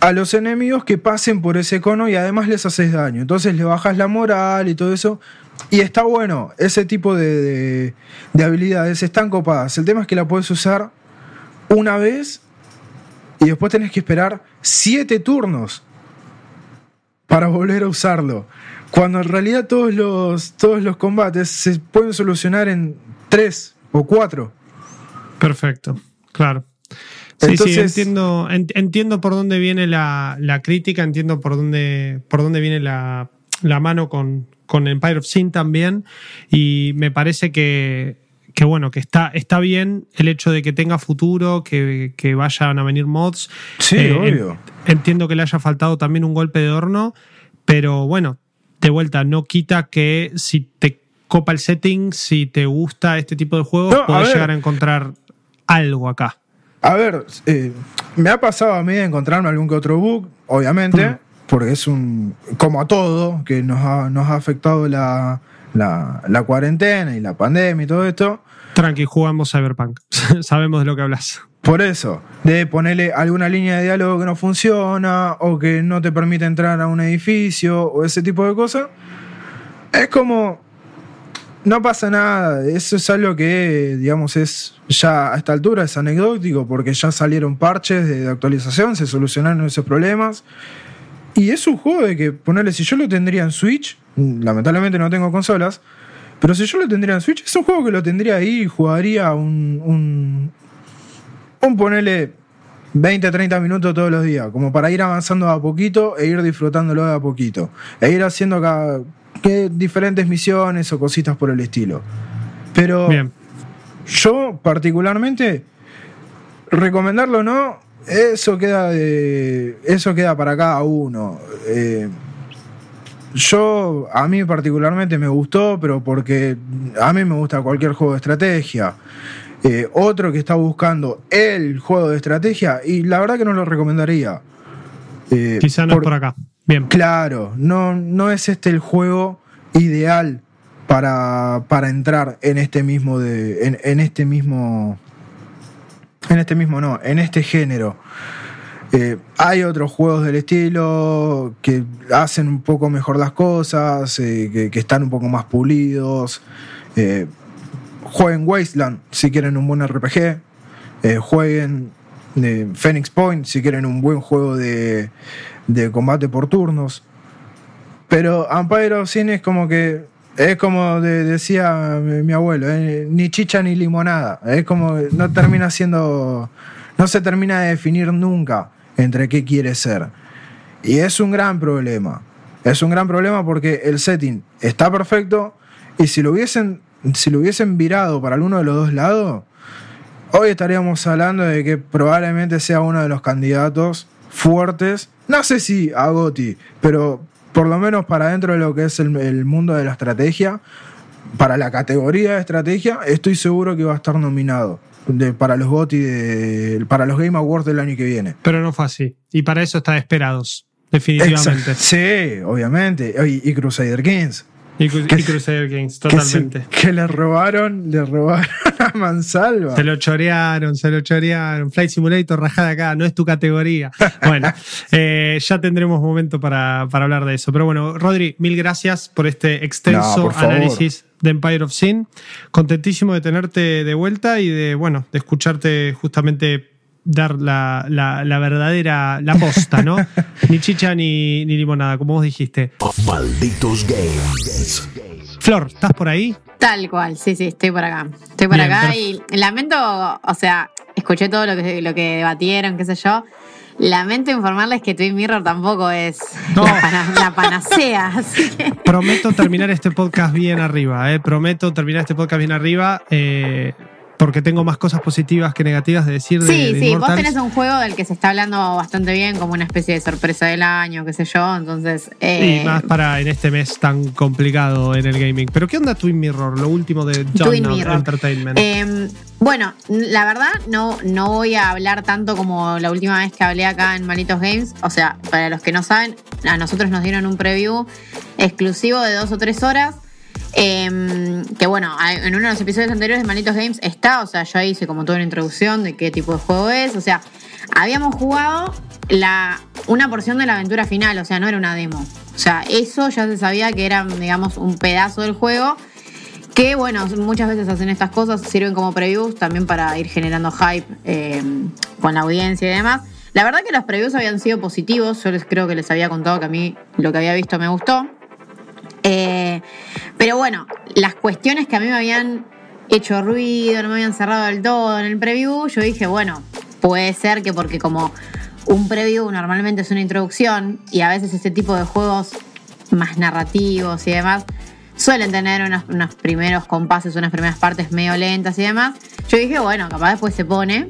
a los enemigos que pasen por ese cono y además les haces daño. Entonces le bajas la moral y todo eso. Y está bueno, ese tipo de, de, de habilidades están copadas. El tema es que la puedes usar una vez y después tenés que esperar siete turnos para volver a usarlo. Cuando en realidad todos los, todos los combates se pueden solucionar en tres o cuatro. Perfecto, claro. Sí, Entonces, sí, entiendo, entiendo por dónde viene la, la, crítica, entiendo por dónde, por dónde viene la, la mano con, con Empire of Sin también. Y me parece que, que bueno, que está, está bien el hecho de que tenga futuro, que, que vayan a venir mods. Sí, eh, obvio. Entiendo que le haya faltado también un golpe de horno, pero bueno, de vuelta, no quita que si te copa el setting, si te gusta este tipo de juegos, no, puedes llegar a encontrar algo acá. A ver, eh, me ha pasado a mí de encontrarme algún que otro bug, obviamente, mm. porque es un. como a todo, que nos ha, nos ha afectado la, la, la, cuarentena y la pandemia y todo esto. Tranqui, jugamos Cyberpunk. Sabemos de lo que hablas. Por eso, de ponerle alguna línea de diálogo que no funciona o que no te permite entrar a un edificio o ese tipo de cosas. Es como. No pasa nada. Eso es algo que, digamos, es ya a esta altura es anecdótico porque ya salieron parches de actualización, se solucionaron esos problemas. Y es un juego de que, ponerle, si yo lo tendría en Switch, lamentablemente no tengo consolas, pero si yo lo tendría en Switch, es un juego que lo tendría ahí y jugaría un, un, un ponerle 20, 30 minutos todos los días, como para ir avanzando a poquito e ir disfrutándolo de a poquito, e ir haciendo cada, que, diferentes misiones o cositas por el estilo. Pero Bien. yo particularmente, recomendarlo o no, eso queda, de, eso queda para cada uno. Eh, yo, a mí particularmente me gustó, pero porque a mí me gusta cualquier juego de estrategia. Eh, otro que está buscando el juego de estrategia, y la verdad que no lo recomendaría. Eh, Quizá no por, es por acá. Bien. Claro, no, no es este el juego ideal para, para entrar en este mismo de. En, en, este mismo. En este mismo no, en este género. Eh, hay otros juegos del estilo que hacen un poco mejor las cosas, eh, que, están un poco más pulidos. Eh, jueguen Wasteland si quieren un buen RPG. Jueguen Phoenix Point si quieren un buen juego de, de combate por turnos. Pero Empire of Sin es como que. Es como de, decía mi, mi abuelo, ni chicha ni limonada. Es como no termina siendo. No se termina de definir nunca entre qué quiere ser. Y es un gran problema. Es un gran problema porque el setting está perfecto y si lo hubiesen, si lo hubiesen virado para alguno de los dos lados, hoy estaríamos hablando de que probablemente sea uno de los candidatos fuertes. No sé si a pero por lo menos para dentro de lo que es el, el mundo de la estrategia, para la categoría de estrategia, estoy seguro que va a estar nominado de, para los GOTY, de, para los Game Awards del año que viene. Pero no fue así. Y para eso está esperados, definitivamente. Exacto. Sí, obviamente. Y, y Crusader Kings. Y, que, y Crusader Kings, totalmente. Que, se, que, le robaron, le robaron a Mansalva. Se lo chorearon, se lo chorearon. Flight Simulator, rajada acá, no es tu categoría. Bueno, eh, ya tendremos momento para, para, hablar de eso. Pero bueno, Rodri, mil gracias por este extenso no, por análisis de Empire of Sin. Contentísimo de tenerte de vuelta y de, bueno, de escucharte justamente dar la, la, la, verdadera, la posta, ¿no? ni chicha ni, ni limonada, como vos dijiste. Malditos Games. Flor, ¿estás por ahí? Tal cual, sí, sí, estoy por acá. Estoy por Bien, acá y lamento, o sea, escuché todo lo que, lo que debatieron, qué sé yo. Lamento informarles que Twin Mirror tampoco es No. la, pana- la panacea. así que- Prometo terminar este podcast bien arriba, ¿eh? Prometo terminar este podcast bien arriba. eh, porque tengo más cosas positivas que negativas de decir de, Sí, de sí, vos Immortals. tenés un juego del que se está hablando bastante bien, como una especie de sorpresa del año, qué sé yo. Entonces, eh, Y más para en este mes tan complicado en el gaming. Pero ¿qué onda Twin Mirror? Lo último de John Twin Mirror. Entertainment. Eh, bueno, la verdad no, no voy a hablar tanto como la última vez que hablé acá en Malitos Games. O sea, para los que no saben, a nosotros nos dieron un preview exclusivo de dos o tres horas. Eh, que bueno, en uno de los episodios anteriores de Malitos Games está, o sea, yo hice como toda una introducción de qué tipo de juego es. O sea, habíamos jugado la, una porción de la aventura final, o sea, no era una demo. O sea, eso ya se sabía que era, digamos, un pedazo del juego. Que bueno, muchas veces hacen estas cosas, sirven como previews también para ir generando hype eh, con la audiencia y demás. La verdad que los previews habían sido positivos, yo les creo que les había contado que a mí lo que había visto me gustó. Eh, pero bueno, las cuestiones que a mí me habían hecho ruido, no me habían cerrado del todo en el preview, yo dije, bueno, puede ser que porque como un preview normalmente es una introducción y a veces este tipo de juegos más narrativos y demás suelen tener unos, unos primeros compases, unas primeras partes medio lentas y demás. Yo dije, bueno, capaz después se pone.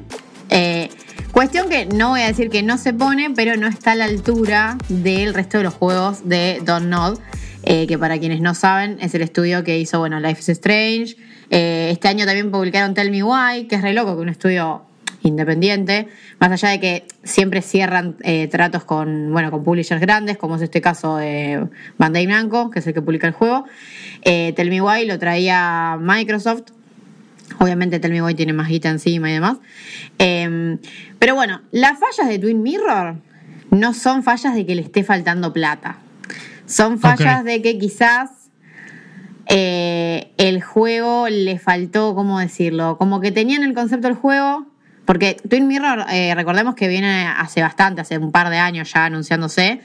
Eh, cuestión que no voy a decir que no se pone, pero no está a la altura del resto de los juegos de Don't Nod. Eh, que para quienes no saben es el estudio que hizo, bueno, Life is Strange. Eh, este año también publicaron Tell Me Why, que es re loco, que un estudio independiente, más allá de que siempre cierran eh, tratos con, bueno, con publishers grandes, como es este caso de Bandai Namco, que es el que publica el juego. Tell Me Why lo traía Microsoft. Obviamente Tell Me Why tiene más guita encima y demás. Eh, pero bueno, las fallas de Twin Mirror no son fallas de que le esté faltando plata. Son fallas de que quizás eh, el juego le faltó, ¿cómo decirlo? Como que tenían el concepto del juego. Porque Twin Mirror, eh, recordemos que viene hace bastante, hace un par de años ya anunciándose.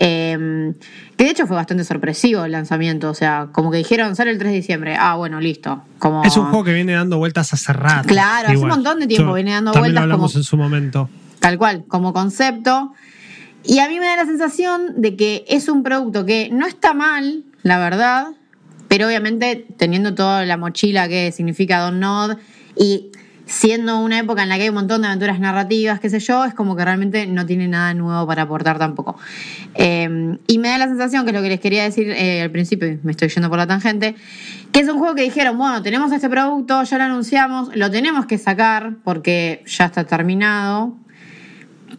eh, que de hecho fue bastante sorpresivo el lanzamiento. O sea, como que dijeron, sale el 3 de diciembre. Ah, bueno, listo. Como... Es un juego que viene dando vueltas hace rato. Claro, hace un montón de tiempo Yo- viene dando también vueltas lo hablamos como- en su momento. Tal cual, como concepto. Y a mí me da la sensación de que es un producto que no está mal, la verdad, pero obviamente teniendo toda la mochila que significa Don Nod y siendo una época en la que hay un montón de aventuras narrativas, qué sé yo, es como que realmente no tiene nada nuevo para aportar tampoco. Eh, y me da la sensación, que es lo que les quería decir eh, al principio, me estoy yendo por la tangente, que es un juego que dijeron, bueno, tenemos este producto, ya lo anunciamos, lo tenemos que sacar porque ya está terminado,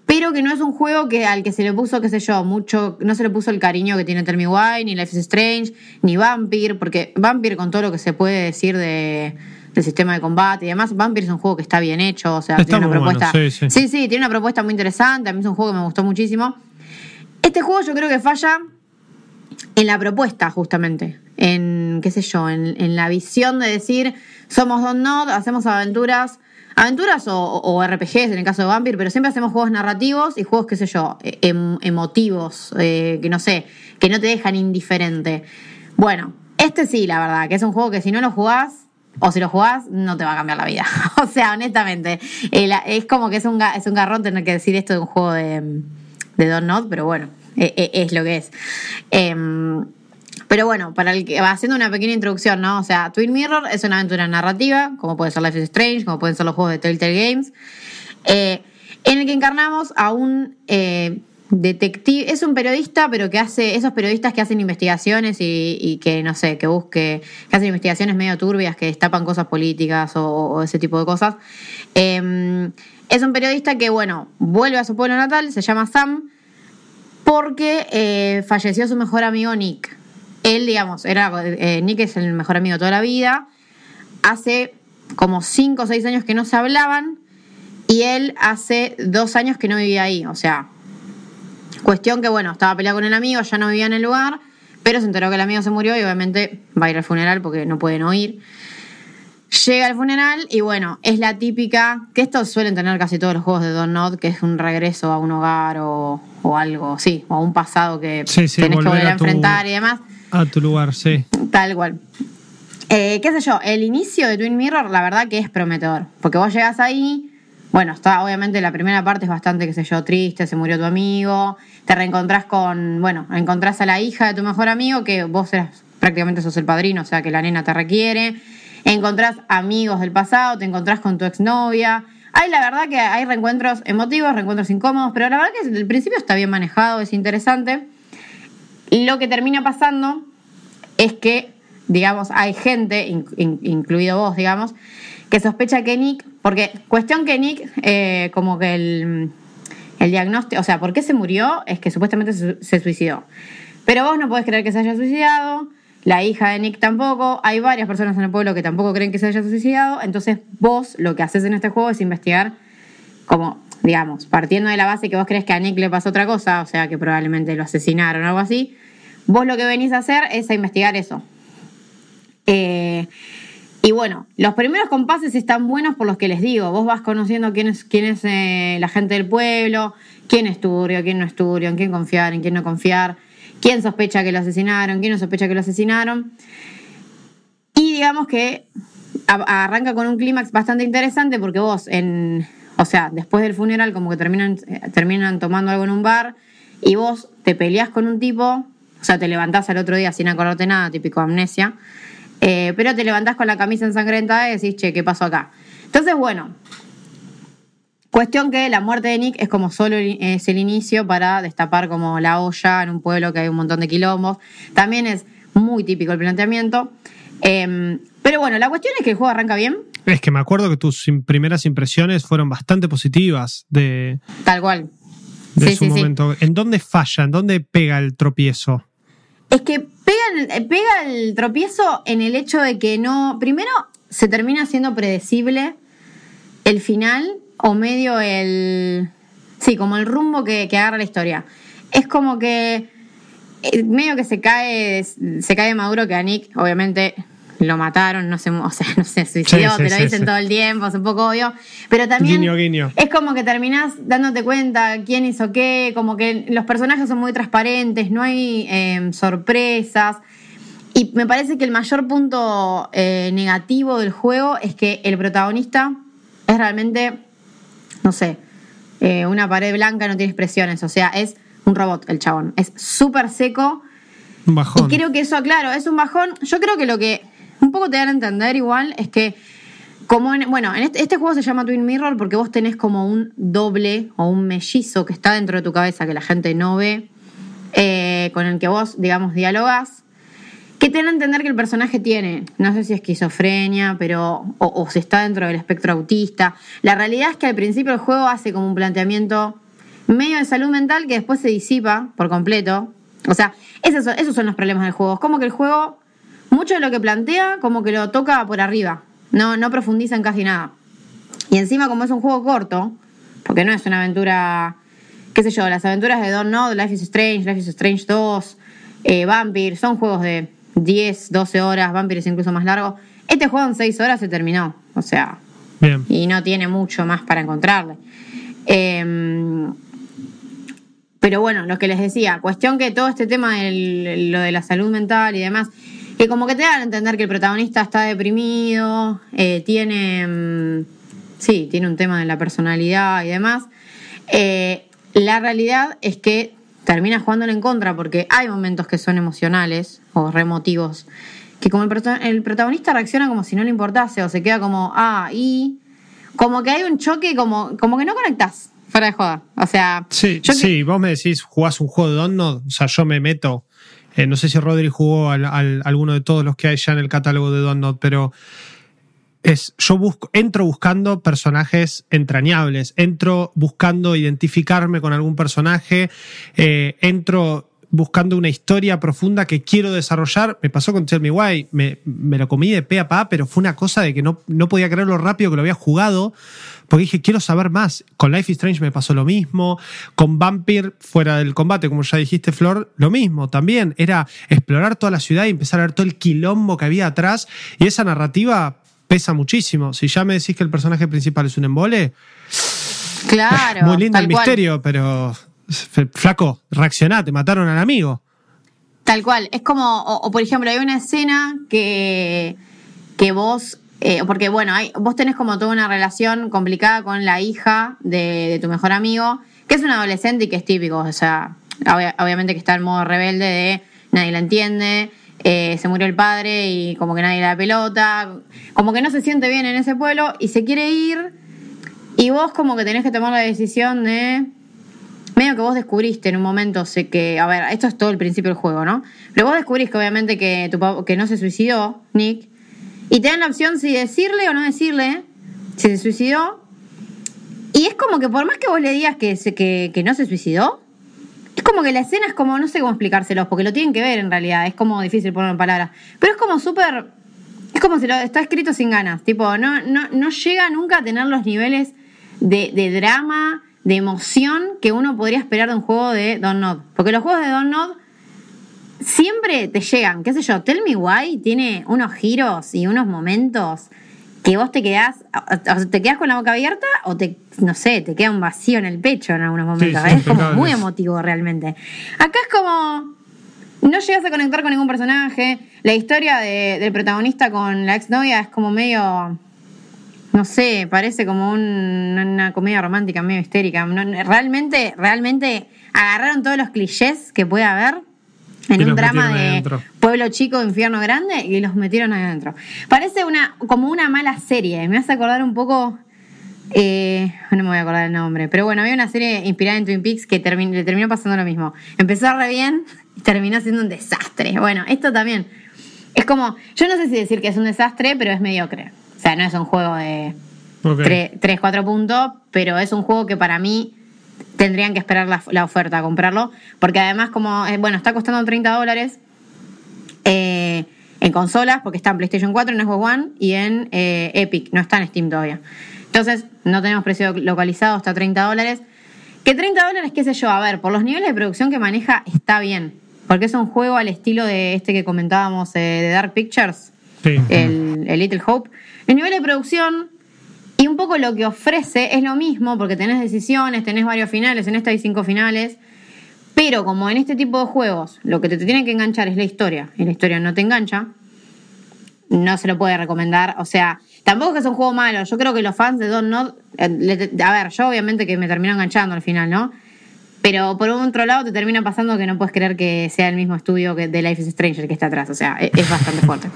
pero que no es un juego que al que se le puso, qué sé yo, mucho, no se le puso el cariño que tiene Tell Me Why, ni Life is Strange, ni Vampire, porque Vampire con todo lo que se puede decir de, del sistema de combate y demás, Vampire es un juego que está bien hecho, o sea, Está tiene una bueno, propuesta. sí, sí. sí, tiene una propuesta muy interesante, a mí es un juego que me gustó muchísimo. Este juego yo creo que falla en la propuesta, justamente. En, qué sé yo, en, en la visión de decir, somos Don Nod, hacemos aventuras, aventuras o, RPGs en el caso de Vampire, pero siempre hacemos juegos narrativos y juegos, qué sé yo, em- emotivos, eh, que no sé, que no te dejan indiferente. Bueno, este sí, la verdad, que es un juego que si no lo jugás, o si lo jugás, no te va a cambiar la vida. o sea, honestamente, el- es como que es un, es un garrón tener que decir esto de un juego de, de Don Not, pero bueno, e- e- es lo que es. Pero bueno, para el que va haciendo una pequeña introducción, ¿no? O sea, Twin Mirror es una aventura narrativa, como puede ser Life is Strange, como pueden ser los juegos de Telltale Games, eh, en el que encarnamos a un eh, detective, es un periodista, pero que hace, esos periodistas que hacen investigaciones y, que, no sé, que busque, que hacen investigaciones medio turbias, que destapan cosas políticas o, ese tipo de cosas. Eh, es un periodista que, bueno, vuelve a su pueblo natal, se llama Sam, porque falleció su mejor amigo Nick. Él, digamos, era eh, Nick es el mejor amigo de toda la vida. Hace como 5 o 6 años que no se hablaban y él hace dos años que no vivía ahí. O sea, cuestión que, bueno, estaba peleado con el amigo, ya no vivía en el lugar, pero se enteró que el amigo se murió y obviamente va a ir al funeral porque no pueden oír. Llega al funeral y bueno, es la típica, que estos suelen tener casi todos los juegos de Don Not, que es un regreso a un hogar o, o algo, sí, o a un pasado que Sí, sí, tenés que volver a tu- enfrentar y demás. A tu lugar, sí. Tal cual. Eh, qué sé yo, el inicio de Twin Mirror, la verdad que es prometedor. Porque vos llegas ahí, bueno, está obviamente la primera parte es bastante, qué sé yo, triste, se murió tu amigo, te reencontrás con, bueno, encontrás a la hija de tu mejor amigo, que vos eras, prácticamente sos el padrino, o sea que la nena te requiere. Encontrás amigos del pasado, te encontrás con tu exnovia. Hay la verdad que hay reencuentros emotivos, reencuentros incómodos, pero la verdad que el principio está bien manejado, es interesante. Lo que termina pasando es que, digamos, hay gente, in- in- incluido vos, digamos, que sospecha que Nick, porque cuestión que Nick, eh, como que el, el diagnóstico, o sea, ¿por qué se murió? Es que supuestamente se, se suicidó. Pero vos no podés creer que se haya suicidado, la hija de Nick tampoco, hay varias personas en el pueblo que tampoco creen que se haya suicidado, entonces vos lo que haces en este juego es investigar como, digamos, partiendo de la base que vos crees que a Nick le pasó otra cosa, o sea, que probablemente lo asesinaron o algo así, vos lo que venís a hacer es a investigar eso. Eh, y bueno, los primeros compases están buenos por los que les digo. Vos vas conociendo quién es, eh, la gente del pueblo, quién es turbio, quién no es en quién confiar, en quién no confiar, quién sospecha que lo asesinaron, quién no sospecha que lo asesinaron. Y digamos que arranca con un clímax bastante interesante porque vos, en, o sea, después del funeral, como que terminan, eh, terminan tomando algo en un bar y vos te peleás con un tipo, o sea, te levantás al otro día sin acordarte nada, típico amnesia, eh, pero te levantás con la camisa ensangrentada y decís, che, ¿qué pasó acá? Entonces, bueno, cuestión que la muerte de Nick es como solo es el inicio para destapar como la olla en un pueblo que hay un montón de quilombos. También es muy típico el planteamiento. Em, pero bueno, la cuestión es que el juego arranca bien, Es que me acuerdo que tus im- primeras impresiones fueron bastante positivas de, tal cual. de Sí, su sí, sí. momento. ¿En dónde falla? ¿En dónde pega el tropiezo? Es que pega, el- pega el tropiezo en el hecho de que no. Primero, se termina siendo predecible el final o medio el. Sí, como el rumbo que, que agarra la historia. Es como que. eh, medio que se cae. Se cae de maduro que a Nick, obviamente. Lo mataron, no se, o sea, no se suicidó, Sí, sí, te lo dicen sí. todo el tiempo, es un poco obvio. Pero también Guiño, guiño. es como que terminás dándote cuenta quién hizo qué, como que los personajes son muy transparentes, no hay eh, sorpresas. Y me parece que el mayor punto eh, negativo del juego es que el protagonista es realmente, no sé, eh, una pared blanca, no tiene expresiones, o sea, es un robot el chabón. Es súper seco. Un bajón. Y creo que eso, claro, es un bajón. Yo creo que lo que un poco te dan a entender igual es que, como en, bueno, en este, este juego se llama Twin Mirror porque vos tenés como un doble o un mellizo que está dentro de tu cabeza que la gente no ve, eh, con el que vos, digamos, dialogás. Que te dan a entender que el personaje tiene, no sé si esquizofrenia, pero. O, o si está dentro del espectro autista. La realidad es que al principio el juego hace como un planteamiento medio de salud mental que después se disipa por completo. O sea, esos esos son los problemas del juego. Es como que el juego, mucho de lo que plantea, como que lo toca por arriba. No, no profundiza en casi nada. Y encima, como es un juego corto, porque no es una aventura, qué sé yo, las aventuras de Don't Know, Life is Strange, Life is Strange 2, eh, Vampire, son juegos de 10, 12 horas, Vampire es incluso más largo. Este juego en 6 horas se terminó, o sea, Bien. y no tiene mucho más para encontrarle. Em, pero bueno, lo que les decía, cuestión que todo este tema de lo de la salud mental y demás, que como que te dan a entender que el protagonista está deprimido, eh, tiene, mm, sí, tiene un tema de la personalidad y demás. Eh, la realidad es que termina jugándole en contra porque hay momentos que son emocionales o remotivos, que como el, prota- el protagonista reacciona como si no le importase o se queda como, ah, y como que hay un choque, como, como que no conectás, fuera de joda. O sea, Sí, que- sí, vos me decís, jugás un juego de Donut, o sea, yo me meto. Eh, no sé si Rodri jugó al, al- alguno de todos los que hay ya en el catálogo de Donut, pero es, yo busco, entro buscando personajes entrañables, entro buscando identificarme con algún personaje, eh, entro buscando una historia profunda que quiero desarrollar. Me pasó con Tell Me Why, me, me lo comí de pe a pa, pero fue una cosa de que no, no podía creer lo rápido que lo había jugado, porque dije, quiero saber más. Con Life is Strange me pasó lo mismo, con Vampire, fuera del combate, como ya dijiste, Flor, lo mismo también. Era explorar toda la ciudad y empezar a ver todo el quilombo que había atrás, y esa narrativa pesa muchísimo. Si ya me decís que el personaje principal es un embole, claro. muy lindo el cual. misterio, pero flaco, reaccioná, te mataron al amigo. Tal cual. Es como, o, o por ejemplo, hay una escena que, que vos, eh, porque bueno, hay, vos tenés como toda una relación complicada con la hija de, tu mejor amigo, que es un adolescente y que es típico, o sea, obvia- obviamente que está en modo rebelde de nadie la entiende, eh, se murió el padre y como que nadie le da pelota, como que no se siente bien en ese pueblo y se quiere ir y vos como que tenés que tomar la decisión de medio que vos descubriste en un momento, sé que, a ver, esto es todo el principio del juego, ¿no? Pero vos descubrís que obviamente que, tu, que no se suicidó, Nick, y te dan la opción si decirle o no decirle si se suicidó. Y es como que por más que vos le digas que, que, que no se suicidó, es como que la escena es como, no sé cómo explicárselos, porque lo tienen que ver en realidad, es como difícil ponerlo en palabras. Pero es como súper, es como si lo está escrito sin ganas, tipo, no, no, no llega nunca a tener los niveles de, de drama, de emoción que uno podría esperar de un juego de Don't Nod. Porque los juegos de Don't Nod siempre te llegan, qué sé yo, Tell Me Why tiene unos giros y unos momentos que vos te quedás, o- te quedás con la boca abierta o te, no sé, te queda un vacío en el pecho en algunos momentos. sí, es como muy emotivo realmente. Acá es como, no llegas a conectar con ningún personaje, la historia de- del protagonista con la exnovia es como medio... No sé, parece como un- una comedia romántica medio histérica. No, realmente, realmente agarraron todos los clichés que puede haber en un drama de adentro. pueblo chico, infierno grande y los metieron ahí adentro. Parece una, como una mala serie. Me hace acordar un poco. eh, no me voy a acordar el nombre. Pero bueno, había una serie inspirada en Twin Peaks que le terminó pasando lo mismo. Empezó re bien y terminó siendo un desastre. Bueno, esto también. Es como. Yo no sé si decir que es un desastre, pero es mediocre. O sea, no es un juego de Ok. 3, 4 puntos, pero es un juego que para mí tendrían que esperar la, la oferta a comprarlo, porque además como, eh, bueno, está costando 30 dólares eh, en consolas, porque está en PlayStation 4, en Xbox One y en eh, Epic, no está en Steam todavía. Entonces, no tenemos precio localizado, está a 30 dólares. Que 30 dólares, qué sé yo, a ver, por los niveles de producción que maneja, está bien, porque es un juego al estilo de este que comentábamos eh, de Dark Pictures, Sí. el, el Little Hope. El nivel de producción y un poco lo que ofrece es lo mismo, porque tenés decisiones, tenés varios finales, en esta hay cinco finales. Pero como en este tipo de juegos lo que te tiene que enganchar es la historia, y la historia no te engancha, no se lo puede recomendar. O sea, tampoco es que es un juego malo. Yo creo que los fans de Don't Nod. eh, A ver, yo obviamente que me termino enganchando al final, ¿no? Pero por otro lado te termina pasando que no puedes creer que sea el mismo estudio que de Life is Stranger que está atrás. O sea, e- es bastante fuerte.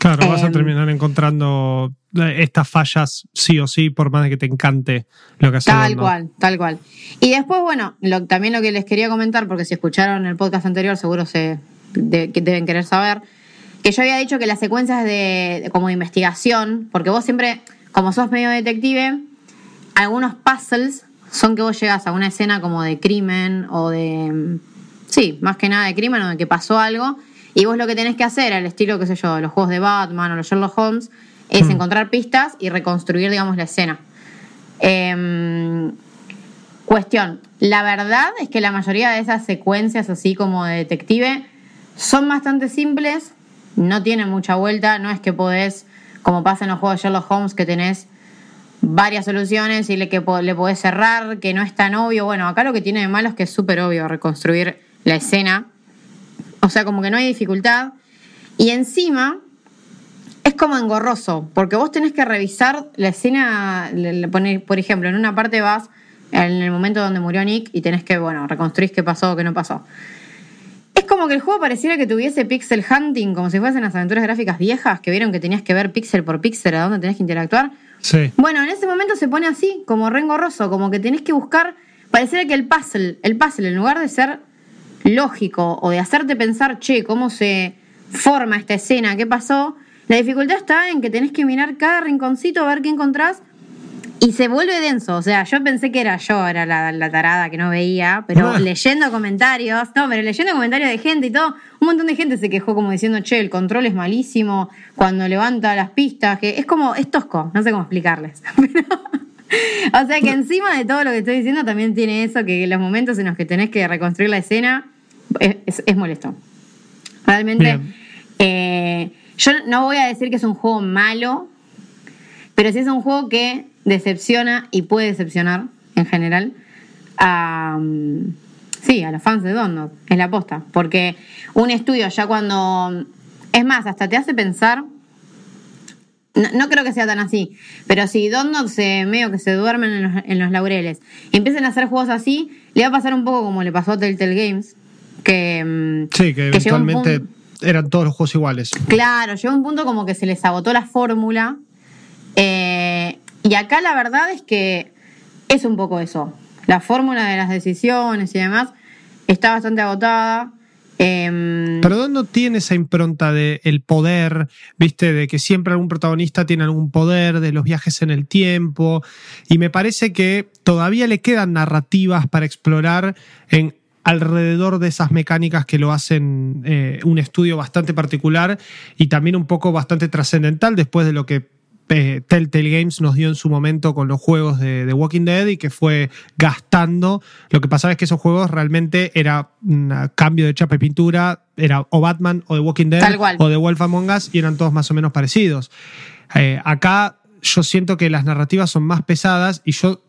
Claro, vas a Em, terminar encontrando eh, estas fallas sí o sí, por más de que te encante lo que hace Tal cual, tal cual. Y después, bueno, lo- también lo que les quería comentar, porque si escucharon el podcast anterior, seguro se de- que deben querer saber, que yo había dicho que las secuencias de, de como de investigación, porque vos siempre, como sos medio detective, algunos puzzles son que vos llegas a una escena como de crimen o de. mm, Sí, más que nada de crimen o de que pasó algo. Y vos lo que tenés que hacer, al estilo, qué sé yo, de los juegos de Batman o los Sherlock Holmes, es encontrar pistas y reconstruir, digamos, la escena. Em, cuestión. La verdad es que la mayoría de esas secuencias, así como de detective, son bastante simples, no tienen mucha vuelta, no es que podés, como pasa en los juegos de Sherlock Holmes, que tenés varias soluciones y le, que le podés cerrar, que no es tan obvio. Bueno, acá lo que tiene de malo es que es súper obvio reconstruir la escena. O sea, como que no hay dificultad. Y encima es como engorroso, porque vos tenés que revisar la escena, por ejemplo, en una parte vas en el momento donde murió Nick y tenés que, bueno, reconstruir qué pasó o qué no pasó. Es como que el juego pareciera que tuviese pixel hunting, como si fuesen las aventuras gráficas viejas, que vieron que tenías que ver píxel por píxel a dónde tenés que interactuar. Sí. Bueno, en ese momento se pone así, como re engorroso, como que tenés que buscar, pareciera que el puzzle, el puzzle, en lugar de ser lógico o de hacerte pensar, che, cómo se forma esta escena, qué pasó, la dificultad está en que tenés que mirar cada rinconcito a ver qué encontrás y se vuelve denso. O sea, yo pensé que era yo, era la, la tarada que no veía, pero Ah. leyendo comentarios, no, pero leyendo comentarios de gente y todo, un montón de gente se quejó como diciendo, che, el control es malísimo cuando levanta las pistas, que es como, es tosco, no sé cómo explicarles. Pero, o sea que encima de todo lo que estoy diciendo también tiene eso, que los momentos en los que tenés que reconstruir la escena es, es- es molesto. Realmente, eh, yo no voy a decir que es un juego malo, pero sí es un juego que decepciona y puede decepcionar en general a, mm, Sí, a los fans de Donut, es la aposta. Porque un estudio ya cuando. Es más, hasta te hace pensar. No, no creo que sea tan así, pero si Donut se medio que se duermen en los, en los laureles y empiezan a hacer juegos así, le va a pasar un poco como le pasó a Telltale Games, que. mm, Sí, que eventualmente eran todos los juegos iguales. Claro, llegó un punto como que se les agotó la fórmula. eh, y acá la verdad es que es un poco eso. La fórmula de las decisiones y demás está bastante agotada. Em, Pero no tiene esa impronta de el poder, viste, de que siempre algún protagonista tiene algún poder, de los viajes en el tiempo. Y me parece que todavía le quedan narrativas para explorar en alrededor de esas mecánicas que lo hacen eh, un estudio bastante particular y también un poco bastante trascendental después de lo que eh, Telltale Games nos dio en su momento con los juegos de, de Walking Dead y que fue gastando. Lo que pasaba es que esos juegos realmente era un cambio de chapa y pintura, era o Batman o de Walking Dead o de Wolf Among Us y eran todos más o menos parecidos. Eh, acá yo siento que las narrativas son más pesadas y yo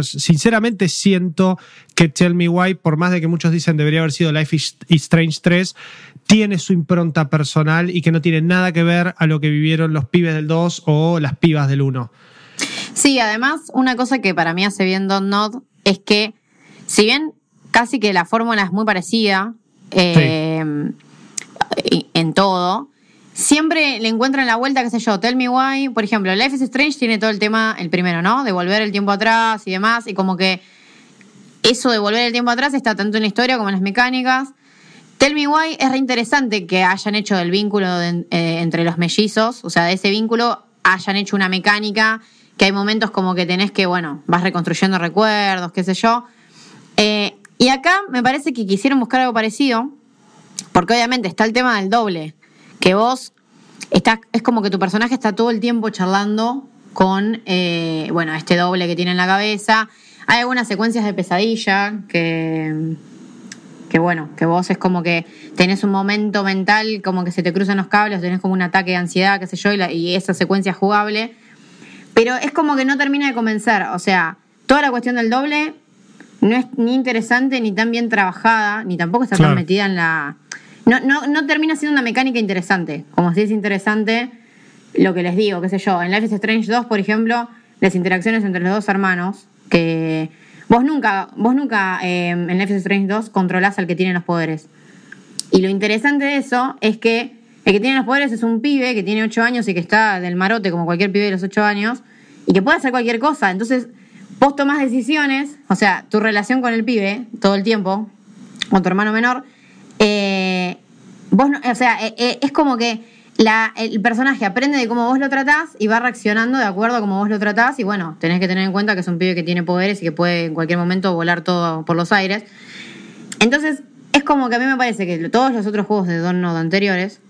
sinceramente siento que Tell Me Why, por más de que muchos dicen debería haber sido Life is Strange 3, tiene su impronta personal y que no tiene nada que ver a lo que vivieron los pibes del 2 o las pibas del 1. Sí, además, una cosa que para mí hace bien Don't Nod es que, si bien casi que la fórmula es muy parecida eh, en todo, siempre le encuentran la vuelta, qué sé yo, Tell Me Why. Por ejemplo, Life is Strange tiene todo el tema, el primero, ¿no? De volver el tiempo atrás y demás, y como que eso de volver el tiempo atrás está tanto en la historia como en las mecánicas. Tell Me Why es re interesante que hayan hecho del vínculo eh, entre los mellizos, o sea, de ese vínculo hayan hecho una mecánica, que hay momentos como que tenés que, bueno, vas reconstruyendo recuerdos, qué sé yo. Eh, y acá me parece que quisieron buscar algo parecido, porque obviamente está el tema del doble, que vos estás, es como que tu personaje está todo el tiempo charlando con, eh, bueno, este doble que tiene en la cabeza. Hay algunas secuencias de pesadilla que, que bueno, que vos es como que tenés un momento mental, como que se te cruzan los cables, tenés como un ataque de ansiedad, qué sé yo, y, la- y esa secuencia es jugable. Pero es como que no termina de convencer. O sea, toda la cuestión del doble no es ni interesante, ni tan bien trabajada, ni tampoco está Claro. tan metida en la. No, no, no termina siendo una mecánica interesante. Como si es interesante lo que les digo, qué sé yo. En Life is Strange 2, por ejemplo, las interacciones entre los dos hermanos, que vos nunca, vos nunca eh, en Life is Strange 2 controlás al que tiene los poderes. Y lo interesante de eso es que el que tiene los poderes es un pibe que tiene 8 años y que está del marote como cualquier pibe de los 8 años y que puede hacer cualquier cosa. Entonces, vos tomás decisiones, o sea, tu relación con el pibe todo el tiempo, con tu hermano menor, eh, vos no- o sea, eh, eh, es como que la- el personaje aprende de cómo vos lo tratás y va reaccionando de acuerdo a cómo vos lo tratás y bueno, tenés que tener en cuenta que es un pibe que tiene poderes y que puede en cualquier momento volar todo por los aires. Entonces, es como que a mí me parece que todos los otros juegos de Don Node anteriores,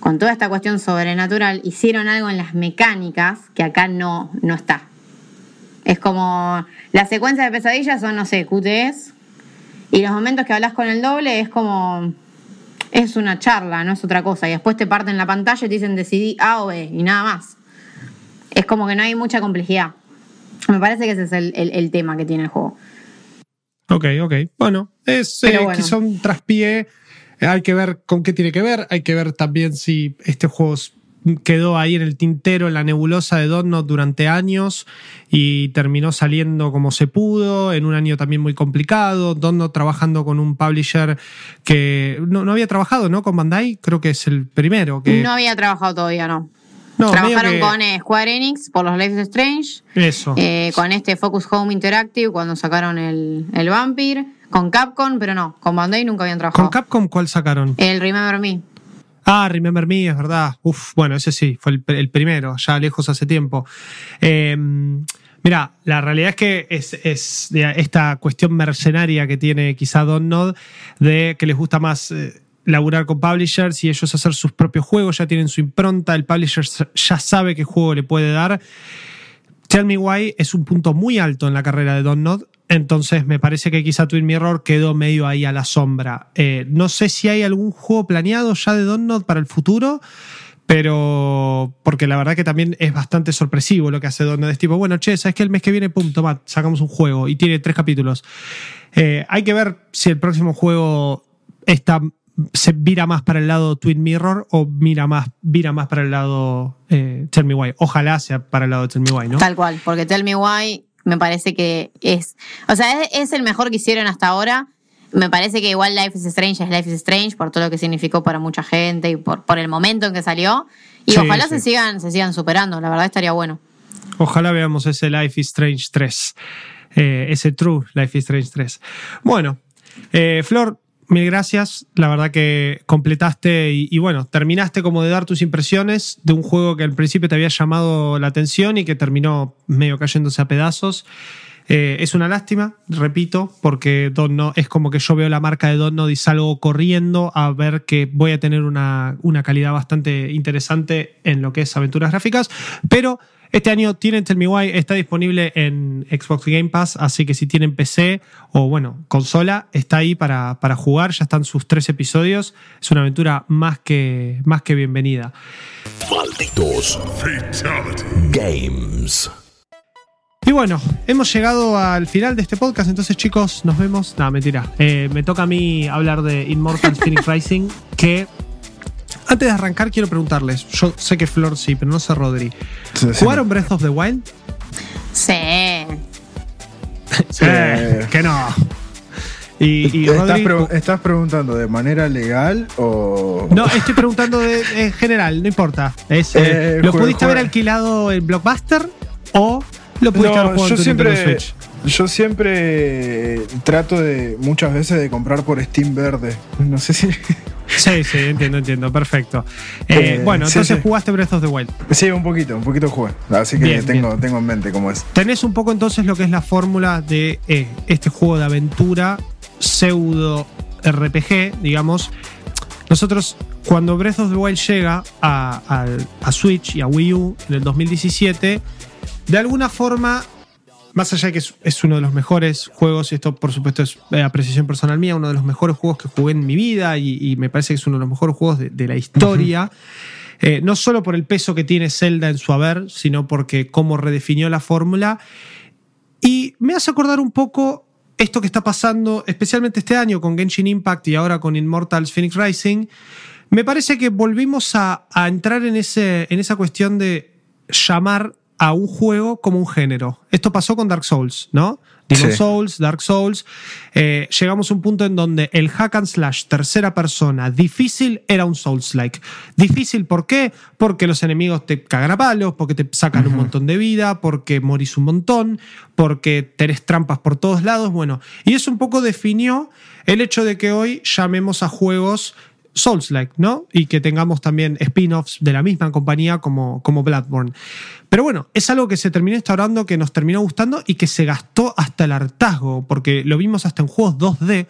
con toda esta cuestión sobrenatural, hicieron algo en las mecánicas que acá no, no está. Es como las secuencias de pesadillas son, no sé, QTS, y los momentos que hablas con el doble es como. Es una charla, no es otra cosa. Y después te parten la pantalla y te dicen decidí A o B y nada más. Es como que no hay mucha complejidad. Me parece que ese es el, el- el tema que tiene el juego. Ok, ok. Bueno, es eh, bueno. quizá un traspié. Hay que ver con qué tiene que ver. Hay que ver también si este juego quedó ahí en el tintero, en la nebulosa de Donut durante años y terminó saliendo como se pudo, en un año también muy complicado. Donut trabajando con un publisher que no, no había trabajado, ¿no? Con Bandai, creo que es el primero. Que, No había trabajado todavía, no. No, Trabajaron que- con eh, Square Enix por los Life is Strange, Eso. eh, con este Focus Home Interactive cuando sacaron el, el Vampire, con Capcom, pero no, con Bandai nunca habían ¿Con trabajado. Capcom cuál sacaron? el Remember Me. Ah, Remember Me, es verdad. Uf, bueno, ese sí, fue el, primero, ya lejos hace tiempo. Eh, mira, la realidad es que es, esta cuestión mercenaria que tiene quizá Don Nod, de que les gusta más eh, laburar con publishers y ellos hacer sus propios juegos, ya tienen su impronta, el publisher ya sabe qué juego le puede dar. Tell Me Why es un punto muy alto en la carrera de Don Nod, entonces me parece que quizá Twin Mirror quedó medio ahí a la sombra. Eh, no sé si hay algún juego planeado ya de Don Nod para el futuro, Pero, porque la verdad que también es bastante sorpresivo lo que hace Donut. Es tipo, bueno, che, ¿sabes que el mes que viene, pum, toma, sacamos un juego y tiene tres capítulos? Eh, hay que ver si el próximo juego está, se vira más para el lado Twin Mirror o mira más, vira más para el lado eh, Tell Me Why. Ojalá sea para el lado de Tell Me Why, ¿no? Tal cual, porque Tell Me Why me parece que es. O sea, es, es el mejor que hicieron hasta ahora. Me parece que igual Life is Strange es Life is Strange por todo lo que significó para mucha gente y por, por el momento en que salió. Y Sí, ojalá sí. se sigan, se sigan superando, la verdad estaría bueno. Ojalá veamos ese Life is Strange 3. eh, ese True Life is Strange 3. Bueno, eh, Flor, mil gracias. La verdad que completaste y, y bueno, terminaste como de dar tus impresiones de un juego que al principio te había llamado la atención y que terminó medio cayéndose a pedazos. Eh, es una lástima, repito, porque Donno es como que yo veo la marca de Donno y salgo corriendo a ver que voy a tener una, una calidad bastante interesante en lo que es aventuras gráficas, pero este año tienen Tell Me Why, está disponible en Xbox Game Pass, así que si tienen PC o bueno, consola, está ahí para, para jugar, ya están sus tres episodios, es una aventura más que, más que bienvenida. Malditos Games. Y bueno, hemos llegado al final de este podcast, entonces chicos, nos vemos. No, mentira. Eh, me toca a mí hablar de Immortal Phoenix Rising, que antes de arrancar quiero preguntarles, yo sé que Flor sí, pero no sé Rodri. Sí, sí. ¿Jugaron Breath of the Wild? Sí. Sí. Eh, que no. Y, y ¿Estás, Rodri, pre- estás preguntando de manera legal o.? No, estoy preguntando de, en general, no importa. Es, eh, Eh, ¿Lo pudiste haber alquilado en Blockbuster o lo pudiste No, haber jugado yo en tu siempre, Switch? Yo siempre trato de muchas veces de comprar por Steam verde. No sé si. Sí, sí, entiendo, entiendo, perfecto. Eh, Eh, bueno, sí, entonces sí. jugaste Breath of the Wild. Sí, un poquito, un poquito jugué. Así que Bien, tengo, bien. tengo en mente cómo es. Tenés un poco entonces lo que es la fórmula de eh, este juego de aventura pseudo RPG, digamos. Nosotros, cuando Breath of the Wild llega a, a Switch y a Wii U en el 2017, de alguna forma, más allá de que es, es uno de los mejores juegos, y esto por supuesto es eh, apreciación personal mía, uno de los mejores juegos que jugué en mi vida y, me parece que es uno de los mejores juegos de, de la historia. Eh, no solo por el peso que tiene Zelda en su haber, sino porque cómo redefinió la fórmula. Y me hace acordar un poco esto que está pasando, especialmente este año con Genshin Impact y ahora con Immortals Phoenix Rising. Me parece que volvimos a, a entrar en, ese, en esa cuestión de llamar a un juego como un género. Esto pasó con Dark Souls, ¿no? Demon Sí. Souls, Dark Souls. Eh, llegamos a un punto en donde el hack and slash tercera persona difícil era un Souls-like. Difícil, ¿por qué? Porque los enemigos te cagan a palos, porque te sacan un montón de vida, porque morís un montón, porque tenés trampas por todos lados. Bueno, y eso un poco definió el hecho de que hoy llamemos a juegos Souls-like, ¿no? Y que tengamos también spin-offs de la misma compañía como, como Bloodborne. Pero bueno, es algo que se terminó instaurando, que nos terminó gustando y que se gastó hasta el hartazgo, porque lo vimos hasta en juegos 2D.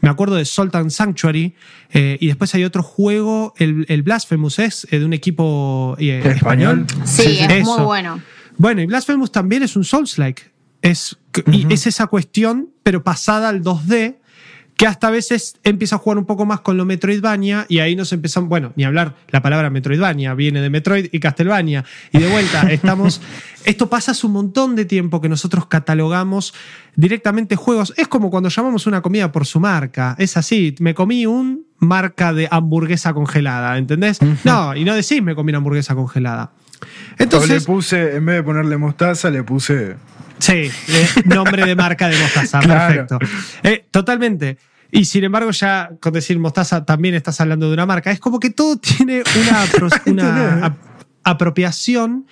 Me acuerdo de Sultan Sanctuary, eh, y después hay otro juego, el, el Blasphemous es eh, de un equipo eh, español. Sí, Sí, sí. es Eso. muy bueno. Bueno, y Blasphemous también es un Souls-like. Es, y es esa cuestión, pero pasada al 2D, que hasta a veces empieza a jugar un poco más con lo Metroidvania y ahí nos empezamos, bueno, ni hablar, la palabra Metroidvania viene de Metroid y Castlevania. Y de vuelta, estamos, esto pasa hace un montón de tiempo que nosotros catalogamos directamente juegos. Es como cuando llamamos una comida por su marca. Es así, me comí un marca de hamburguesa congelada, ¿entendés? No, y no decís me comí una hamburguesa congelada. O le Entonces, puse, en vez de ponerle mostaza, le puse. Sí, eh, nombre de marca de mostaza, Claro. perfecto. Eh, totalmente. Y sin embargo, ya con decir mostaza también estás hablando de una marca. Es como que todo tiene una, apro- una ap- apropiación.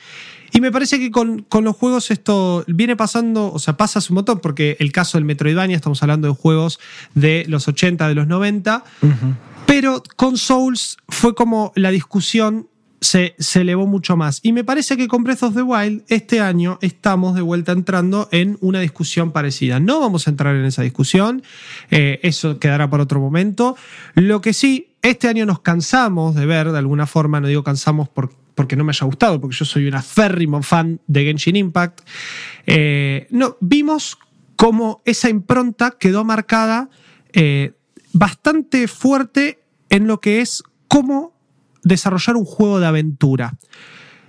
Y me parece que con, con los juegos esto viene pasando, o sea, pasa un montón, porque el caso del Metroidvania, estamos hablando de juegos de los 80, de los 90, pero con Souls fue como la discusión se, elevó mucho más. Y me parece que con Breath of the Wild este año estamos de vuelta entrando en una discusión parecida. No vamos a entrar en esa discusión, eh, eso quedará para otro momento. Lo que sí, este año nos cansamos de ver, de alguna forma, no digo cansamos por- porque no me haya gustado, porque yo soy un aférrimo fan de Genshin Impact, eh, no, vimos cómo esa impronta quedó marcada eh, bastante fuerte en lo que es cómo desarrollar un juego de aventura.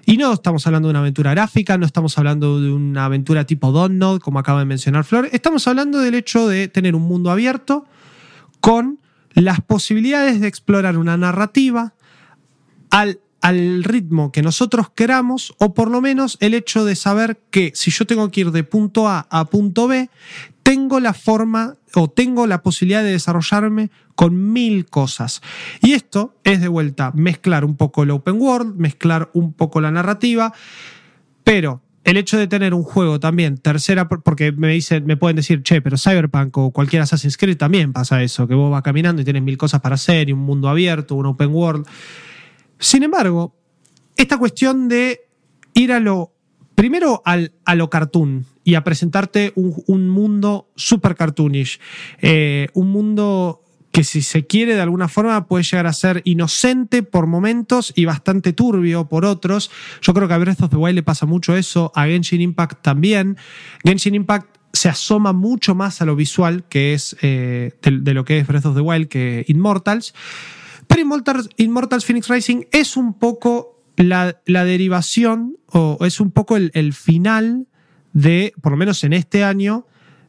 Y no estamos hablando de una aventura gráfica, no estamos hablando de una aventura tipo Dontnod, como acaba de mencionar Flor. Estamos hablando del hecho de tener un mundo abierto con las posibilidades de explorar una narrativa al, al ritmo que nosotros queramos, o por lo menos el hecho de saber que si yo tengo que ir de punto A a punto B, tengo la forma o tengo la posibilidad de desarrollarme con mil cosas. Y esto es de vuelta mezclar un poco el open world, mezclar un poco la narrativa, pero el hecho de tener un juego también tercera, porque me dicen, me pueden decir, che, pero Cyberpunk o cualquier Assassin's Creed también pasa eso, que vos vas caminando y tienes mil cosas para hacer y un mundo abierto, un open world. Sin embargo, esta cuestión de ir a lo, primero al, a lo cartoon y a presentarte un, un mundo super cartoonish, eh, un mundo que si se quiere de alguna forma puede llegar a ser inocente por momentos y bastante turbio por otros. Yo creo que a Breath of the Wild le pasa mucho eso, a Genshin Impact también. Genshin Impact se asoma mucho más a lo visual que es eh, de, de, lo que es Breath of the Wild que Immortals. Pero Immortals, Immortals Phoenix Rising es un poco la, derivación o es un poco el, el final de, por lo menos en este año,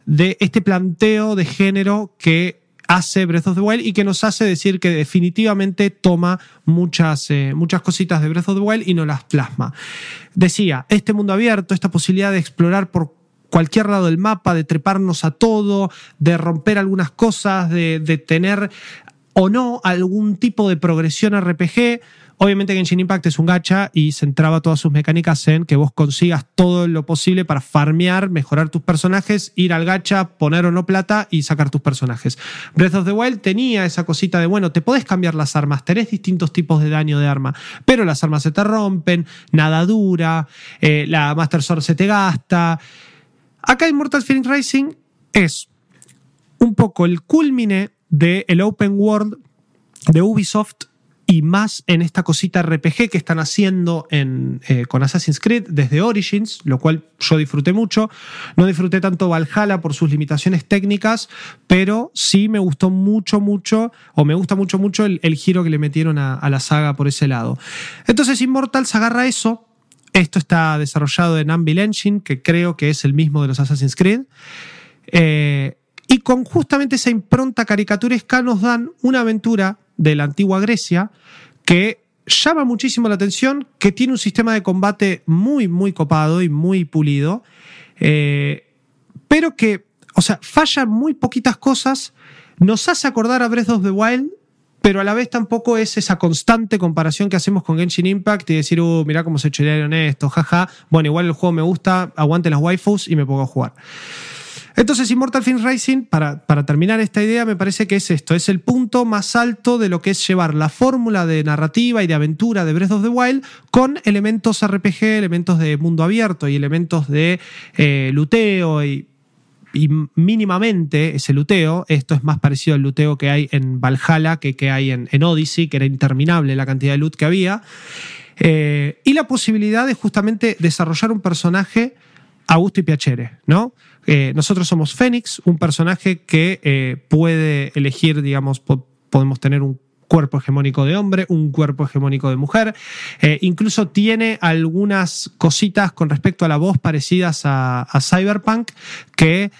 de este planteo de género que hace Breath of the Wild y que nos hace decir que definitivamente toma muchas, eh, muchas cositas de Breath of the Wild y no las plasma. Decía, este mundo abierto, esta posibilidad de explorar por cualquier lado del mapa, de treparnos a todo, de romper algunas cosas, de, de tener o no algún tipo de progresión RPG. Obviamente Genshin Impact es un gacha y centraba todas sus mecánicas en que vos consigas todo lo posible para farmear, mejorar tus personajes, ir al gacha, poner o no plata y sacar tus personajes. Breath of the Wild tenía esa cosita de, bueno, te podés cambiar las armas, tenés distintos tipos de daño de arma, pero las armas se te rompen, nada dura, eh, la Master Sword se te gasta. Acá Immortal Phoenix Racing es un poco el culmine del el open world de Ubisoft y más en esta cosita RPG que están haciendo en, eh, con Assassin's Creed desde Origins, lo cual yo disfruté mucho. No disfruté tanto Valhalla por sus limitaciones técnicas, pero sí me gustó mucho, mucho, o me gusta mucho, mucho el, giro que le metieron a, a, la saga por ese lado. Entonces Immortals agarra eso. Esto está desarrollado en Anvil Engine, que creo que es el mismo de los Assassin's Creed. Eh, y con justamente esa impronta caricaturesca nos dan una aventura de la antigua Grecia que llama muchísimo la atención, que tiene un sistema de combate muy, muy copado y muy pulido, eh, pero que, o sea, falla muy poquitas cosas, nos hace acordar a Breath of the Wild, pero a la vez tampoco es esa constante comparación que hacemos con Genshin Impact y decir, uh, mirá cómo se chorearon esto, jaja, bueno, igual el juego me gusta, aguante las waifus y me pongo a jugar. Entonces, Immortal Phoenix Racing, para, para, terminar esta idea, me parece que es esto: es el punto más alto de lo que es llevar la fórmula de narrativa y de aventura de Breath of the Wild con elementos RPG, elementos de mundo abierto y elementos de eh, luteo y, y, mínimamente ese luteo. Esto es más parecido al luteo que hay en Valhalla que, que hay en, en Odyssey, que era interminable la cantidad de loot que había. Eh, y la posibilidad de justamente desarrollar un personaje a gusto y piacere, ¿no? Eh, nosotros somos Fénix, un personaje que eh, puede elegir, digamos, po podemos tener un cuerpo hegemónico de hombre, un cuerpo hegemónico de mujer. Eh, incluso tiene algunas cositas con respecto a la voz parecidas a, Cyberpunk que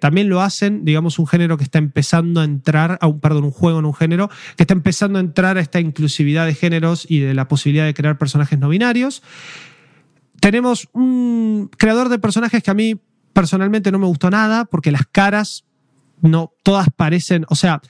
también lo hacen, digamos, un género que está empezando a entrar, perdón, un juego en un género que está empezando a entrar a esta inclusividad de géneros y de la posibilidad de crear personajes no binarios. Tenemos un creador de personajes que a mí personalmente no me gustó nada porque las caras no todas parecen, o sea,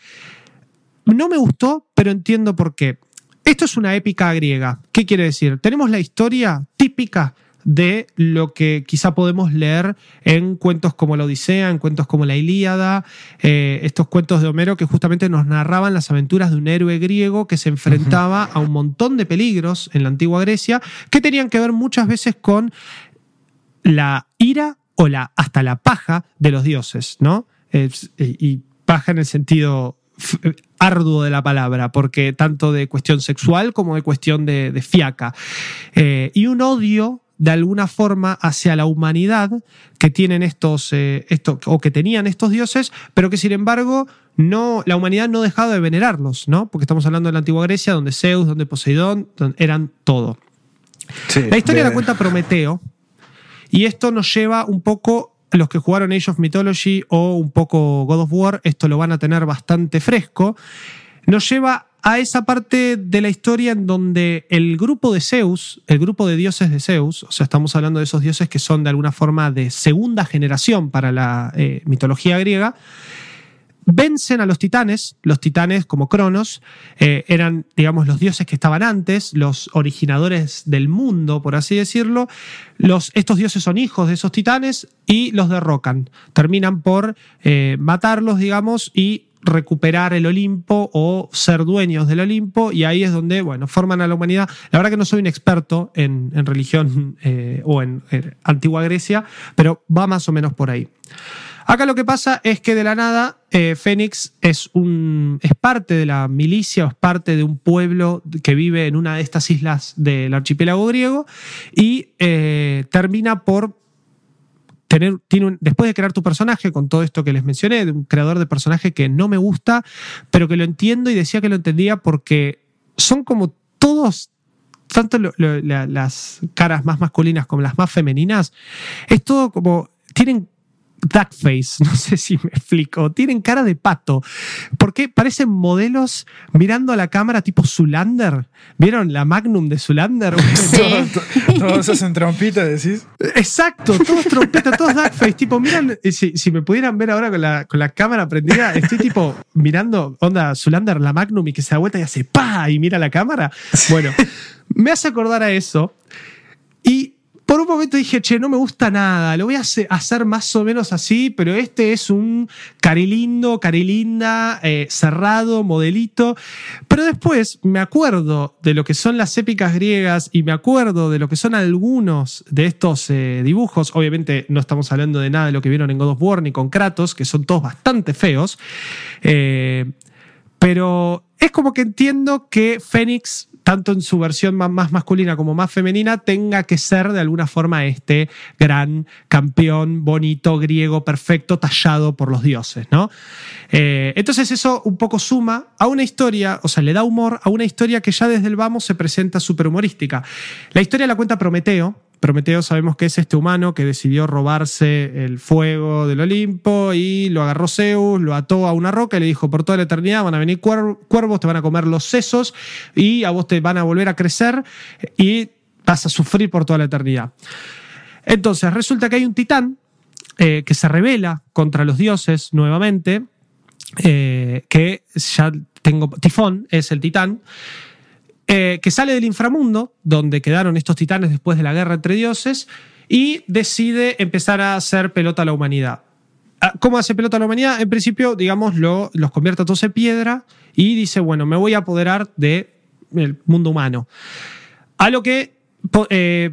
no me gustó, pero entiendo por qué. Esto es una épica griega. ¿Qué quiere decir? Tenemos la historia típica de lo que quizá podemos leer en cuentos como la Odisea, en cuentos como la Ilíada, eh, estos cuentos de Homero que justamente nos narraban las aventuras de un héroe griego que se enfrentaba a un montón de peligros en la antigua Grecia que tenían que ver muchas veces con la ira o la, hasta la paja de los dioses, ¿no? y paja en el sentido arduo de la palabra, porque tanto de cuestión sexual como de cuestión de, de fiaca. Eh, y un odio de alguna forma hacia la humanidad que tienen estos, eh, esto, o que tenían estos dioses, pero que sin embargo no, la humanidad no dejaba de venerarlos, ¿no? Porque estamos hablando de la antigua Grecia, donde Zeus, donde Poseidón, eran todo. la historia la cuenta Prometeo, y esto nos lleva un poco los que jugaron Age of Mythology o un poco God of War, esto lo van a tener bastante fresco, nos lleva a esa parte de la historia en donde el grupo de Zeus, el grupo de dioses de Zeus, o sea, estamos hablando de esos dioses que son de alguna forma de segunda generación para la eh, mitología griega, vencen a los titanes, los titanes como Cronos, eh, eran, digamos, los dioses que estaban antes, los originadores del mundo, por así decirlo. Los, estos dioses son hijos de esos titanes y los derrocan. Terminan por eh, matarlos, digamos, y recuperar el Olimpo o ser dueños del Olimpo y ahí es donde, bueno, forman a la humanidad. La verdad que no soy un experto en, religión eh, o en, antigua Grecia, pero va más o menos por ahí. Acá lo que pasa es que de la nada eh, Fénix es, un, es parte de la milicia o es parte de un pueblo que vive en una de estas islas del archipiélago griego y eh, termina por tiene después de crear tu personaje, con todo esto que les mencioné, de un creador de personaje que no me gusta, pero que lo entiendo y decía que lo entendía porque son como todos tanto las caras más masculinas como las más femeninas, es todo como, tienen duckface, no sé si me explico, tienen cara de pato, porque parecen modelos mirando a la cámara tipo Zulander. ¿Vieron la Magnum de Zulander? todos, hacen trompita, decís. Exacto, todos trompetas, todos duckface, tipo, miran, si, si, me pudieran ver ahora con la, con la cámara prendida, estoy tipo mirando, onda, Zulander, la Magnum y que se da vuelta y hace pa y mira la cámara. Bueno, me hace acordar a eso. Y por un momento dije, che, no me gusta nada, lo voy a hacer más o menos así, pero este es un carilindo, carilinda, eh, cerrado, modelito. Pero después me acuerdo de lo que son las épicas griegas y me acuerdo de lo que son algunos de estos eh, dibujos. Obviamente no estamos hablando de nada de lo que vieron en God of War ni con Kratos, que son todos bastante feos. Eh, pero es como que entiendo que Fénix tanto en su versión más masculina como más femenina, tenga que ser de alguna forma este gran campeón bonito, griego, perfecto, tallado por los dioses, ¿no? Eh, entonces eso un poco suma a una historia, o sea, le da humor a una historia que ya desde el vamos se presenta súper humorística. La historia la cuenta Prometeo, Prometeo sabemos que es este humano que decidió robarse el fuego del Olimpo y lo agarró Zeus, lo ató a una roca y le dijo, por toda la eternidad van a venir cuervos, te van a comer los sesos y a vos te van a volver a crecer y vas a sufrir por toda la eternidad. Entonces resulta que hay un titán eh, que se revela contra los dioses nuevamente, eh, que ya tengo, Tifón es el titán, eh, que sale del inframundo, donde quedaron estos titanes después de la guerra entre dioses, y decide empezar a hacer pelota a la humanidad. Ah, ¿Cómo hace pelota a la humanidad? En principio, digamos, lo, los convierte a todos en piedra y dice, bueno, me voy a apoderar del mundo humano. A lo que, eh,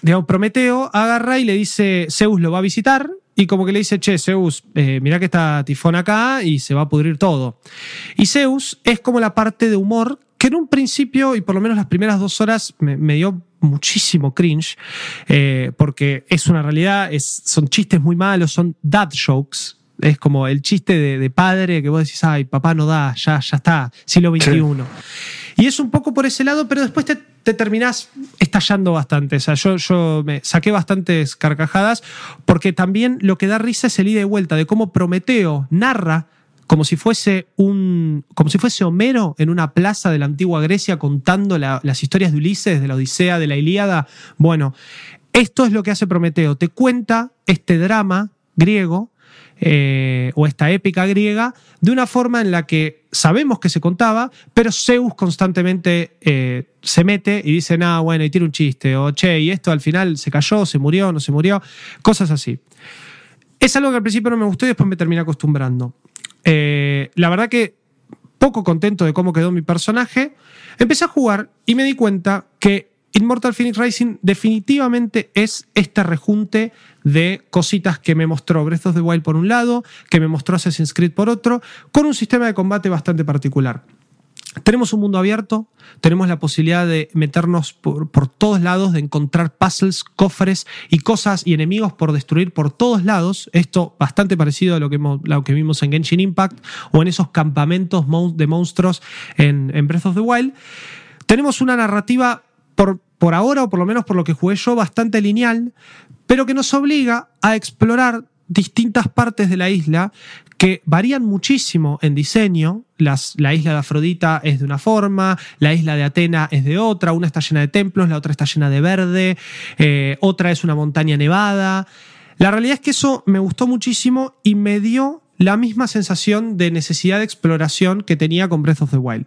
digamos, Prometeo agarra y le dice, Zeus lo va a visitar y como que le dice, che, Zeus, eh, mira que está Tifón acá y se va a pudrir todo. Y Zeus es como la parte de humor que en un principio, y por lo menos las primeras dos horas, me, dio muchísimo cringe, eh, porque es una realidad, es, son chistes muy malos, son dad jokes. Es como el chiste de, padre que vos decís, ay, papá no da, ya, ya está, siglo XXI. Y es un poco por ese lado, pero después te, te terminás estallando bastante. O sea, yo, yo me saqué bastantes carcajadas, porque también lo que da risa es el ida y vuelta de cómo Prometeo narra como si fuese un. como si fuese Homero en una plaza de la antigua Grecia contando las historias de Ulises, de la Odisea, de la Ilíada. Bueno, esto es lo que hace Prometeo. Te cuenta este drama griego. Eh, o esta épica griega, de una forma en la que sabemos que se contaba, pero Zeus constantemente eh, se mete y dice, nada, bueno, y tiene un chiste, o che, y esto al final se cayó, se murió, no se murió, cosas así. Es algo que al principio no me gustó y después me terminé acostumbrando. Eh, la verdad que poco contento de cómo quedó mi personaje, empecé a jugar y me di cuenta que Immortal Phoenix Rising definitivamente es este rejunte de cositas que me mostró Breath of the Wild por un lado, que me mostró Assassin's Creed por otro, con un sistema de combate bastante particular. Tenemos un mundo abierto, tenemos la posibilidad de meternos por, por, todos lados, de encontrar puzzles, cofres y cosas y enemigos por destruir por todos lados. Esto bastante parecido a lo que, hemos, lo que vimos en Genshin Impact o en esos campamentos de monstruos en, Breath of the Wild. Tenemos una narrativa por, por ahora, o por lo menos por lo que jugué yo, bastante lineal, pero que nos obliga a explorar distintas partes de la isla que varían muchísimo en diseño. La isla de Afrodita es de una forma, la isla de Atena es de otra, una está llena de templos, la otra está llena de verde, eh, otra es una montaña nevada. La realidad es que eso me gustó muchísimo y me dio la misma sensación de necesidad de exploración que tenía con Breath of the Wild.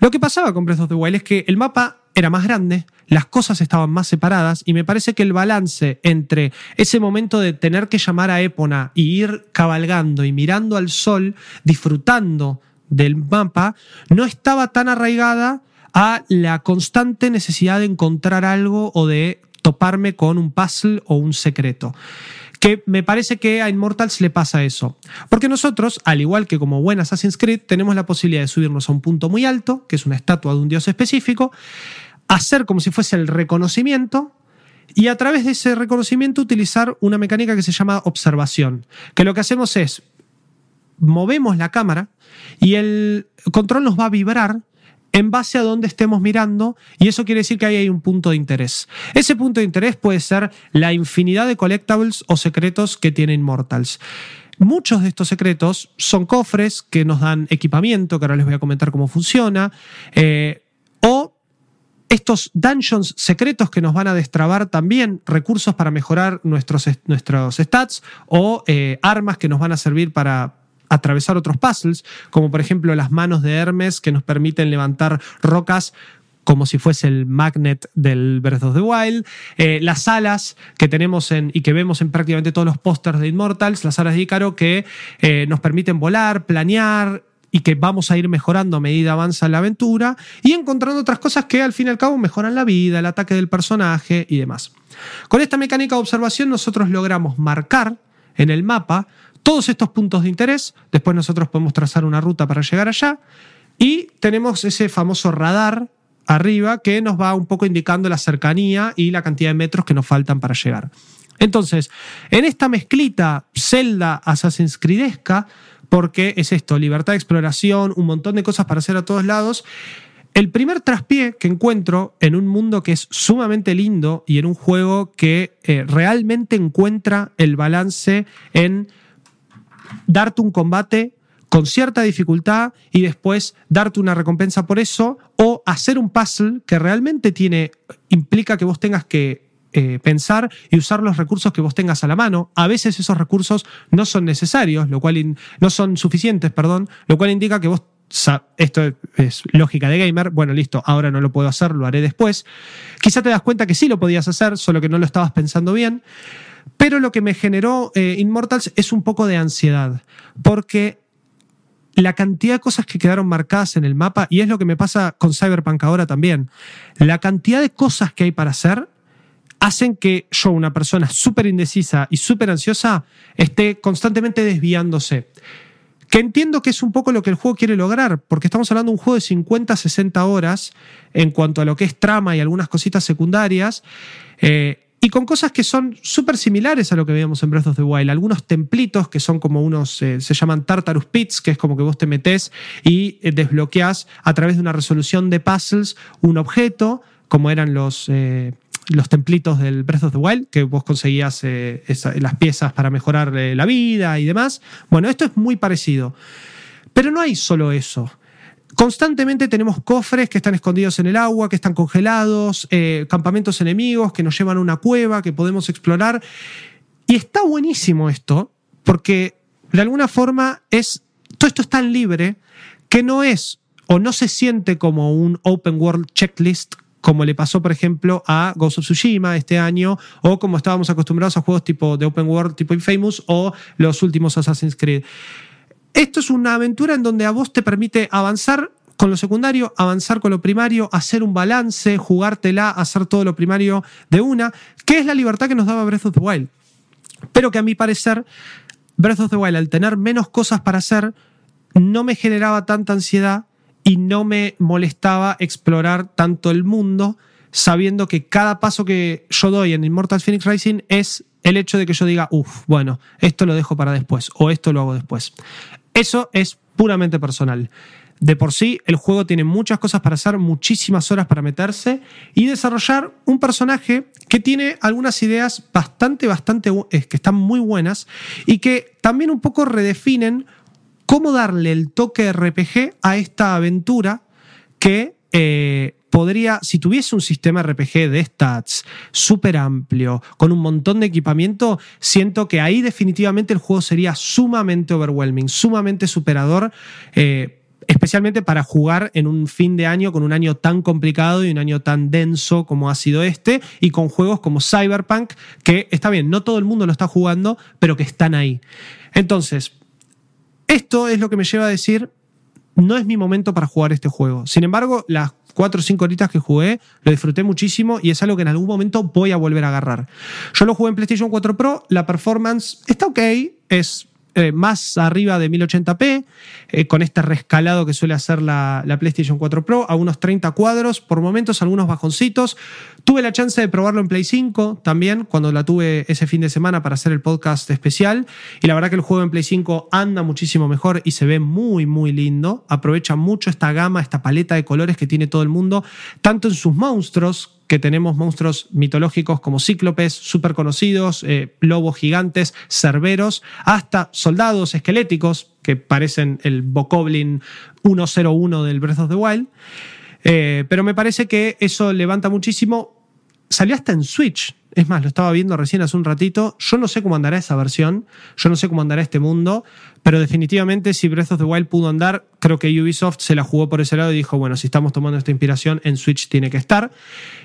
Lo que pasaba con Breath of the Wild es que el mapa era más grande, las cosas estaban más separadas y me parece que el balance entre ese momento de tener que llamar a Épona y ir cabalgando y mirando al sol, disfrutando del mapa, no estaba tan arraigada a la constante necesidad de encontrar algo o de toparme con un puzzle o un secreto que me parece que a Immortals le pasa eso. Porque nosotros, al igual que como buen Assassin's Creed, tenemos la posibilidad de subirnos a un punto muy alto, que es una estatua de un dios específico, hacer como si fuese el reconocimiento y a través de ese reconocimiento utilizar una mecánica que se llama observación, que lo que hacemos es movemos la cámara y el control nos va a vibrar en base a dónde estemos mirando y eso quiere decir que ahí hay un punto de interés. Ese punto de interés puede ser la infinidad de collectibles o secretos que tiene Immortals. Muchos de estos secretos son cofres que nos dan equipamiento, que ahora les voy a comentar cómo funciona, eh, estos dungeons secretos que nos van a destrabar también recursos para mejorar nuestros, nuestros stats o eh, armas que nos van a servir para, atravesar otros puzzles, como por ejemplo las manos de Hermes que nos permiten levantar rocas como si fuese el magnet del Breath of the Wild, eh, las alas que tenemos en, y que vemos en prácticamente todos los pósters de Immortals, las alas de Ícaro que eh, nos permiten volar, planear y que vamos a ir mejorando a medida avanza la aventura y encontrando otras cosas que al fin y al cabo mejoran la vida, el ataque del personaje y demás. Con esta mecánica de observación nosotros logramos marcar en el mapa todos estos puntos de interés, después nosotros podemos trazar una ruta para llegar allá y tenemos ese famoso radar arriba que nos va un poco indicando la cercanía y la cantidad de metros que nos faltan para llegar. Entonces, en esta mezclita Zelda Assassin's Creedesca, porque es esto, libertad de exploración, un montón de cosas para hacer a todos lados, el primer traspié que encuentro en un mundo que es sumamente lindo y en un juego que eh, realmente encuentra el balance en darte un combate con cierta dificultad y después darte una recompensa por eso o hacer un puzzle que realmente tiene implica que vos tengas que eh, pensar y usar los recursos que vos tengas a la mano. A veces esos recursos no son necesarios, lo cual no son suficientes, perdón, lo cual indica que vos esto es lógica de gamer, bueno, listo, ahora no lo puedo hacer, lo haré después. Quizá te das cuenta que sí lo podías hacer, solo que no lo estabas pensando bien. Pero lo que me generó eh, Immortals es un poco de ansiedad, porque la cantidad de cosas que quedaron marcadas en el mapa, y es lo que me pasa con Cyberpunk ahora también, la cantidad de cosas que hay para hacer hacen que yo, una persona súper indecisa y súper ansiosa, esté constantemente desviándose. Que entiendo que es un poco lo que el juego quiere lograr, porque estamos hablando de un juego de 50, 60 horas en cuanto a lo que es trama y algunas cositas secundarias. Eh, y con cosas que son súper similares a lo que veíamos en Breath of the Wild. Algunos templitos que son como unos, eh, se llaman Tartarus Pits, que es como que vos te metes y eh, desbloqueas a través de una resolución de puzzles un objeto, como eran los, eh, los templitos del Breath of the Wild, que vos conseguías las piezas para mejorar la vida y demás. Bueno, esto es muy parecido. Pero no hay solo eso. Constantemente tenemos cofres que están escondidos en el agua, que están congelados, eh, campamentos enemigos que nos llevan a una cueva que podemos explorar. Y está buenísimo esto, porque de alguna forma es. Todo esto es tan libre que no es o no se siente como un open world checklist como le pasó, por ejemplo, a Ghost of Tsushima este año, o como estábamos acostumbrados a juegos tipo de Open World, tipo Infamous, o los últimos Assassin's Creed. Esto es una aventura en donde a vos te permite avanzar con lo secundario, avanzar con lo primario, hacer un balance, jugártela, hacer todo lo primario de una, que es la libertad que nos daba Breath of the Wild. Pero que a mi parecer, Breath of the Wild, al tener menos cosas para hacer, no me generaba tanta ansiedad y no me molestaba explorar tanto el mundo sabiendo que cada paso que yo doy en Immortal Phoenix Rising es el hecho de que yo diga, uff, bueno, esto lo dejo para después o esto lo hago después. Eso es puramente personal. De por sí, el juego tiene muchas cosas para hacer, muchísimas horas para meterse y desarrollar un personaje que tiene algunas ideas bastante, bastante, que están muy buenas y que también un poco redefinen cómo darle el toque RPG a esta aventura que eh, podría, si tuviese un sistema RPG de stats súper amplio, con un montón de equipamiento, siento que ahí definitivamente el juego sería sumamente overwhelming, sumamente superador. Eh, especialmente para jugar en un fin de año con un año tan complicado y un año tan denso como ha sido este, y con juegos como Cyberpunk, que está bien, no todo el mundo lo está jugando, pero que están ahí. Entonces, esto es lo que me lleva a decir, no es mi momento para jugar este juego. Sin embargo, las cuatro o cinco horitas que jugué, lo disfruté muchísimo y es algo que en algún momento voy a volver a agarrar. Yo lo jugué en PlayStation 4 Pro, la performance está ok, es eh, más arriba de 1080p, eh, con este rescalado que suele hacer la, la, PlayStation 4 Pro, a unos 30 cuadros, por momentos algunos bajoncitos. Tuve la chance de probarlo en Play 5 también, cuando la tuve ese fin de semana para hacer el podcast especial, y la verdad que el juego en Play 5 anda muchísimo mejor y se ve muy, muy lindo. Aprovecha mucho esta gama, esta paleta de colores que tiene todo el mundo, tanto en sus monstruos, que tenemos monstruos mitológicos como cíclopes, súper conocidos, eh, lobos gigantes, cerberos, hasta soldados esqueléticos que parecen el Bokoblin 101 del Breath of the Wild. Eh, pero me parece que eso levanta muchísimo. Salió hasta en Switch es más, lo estaba viendo recién hace un ratito. Yo no sé cómo andará esa versión, yo no sé cómo andará este mundo, pero definitivamente si Breath of the Wild pudo andar, creo que Ubisoft se la jugó por ese lado y dijo, bueno, si estamos tomando esta inspiración, en Switch tiene que estar.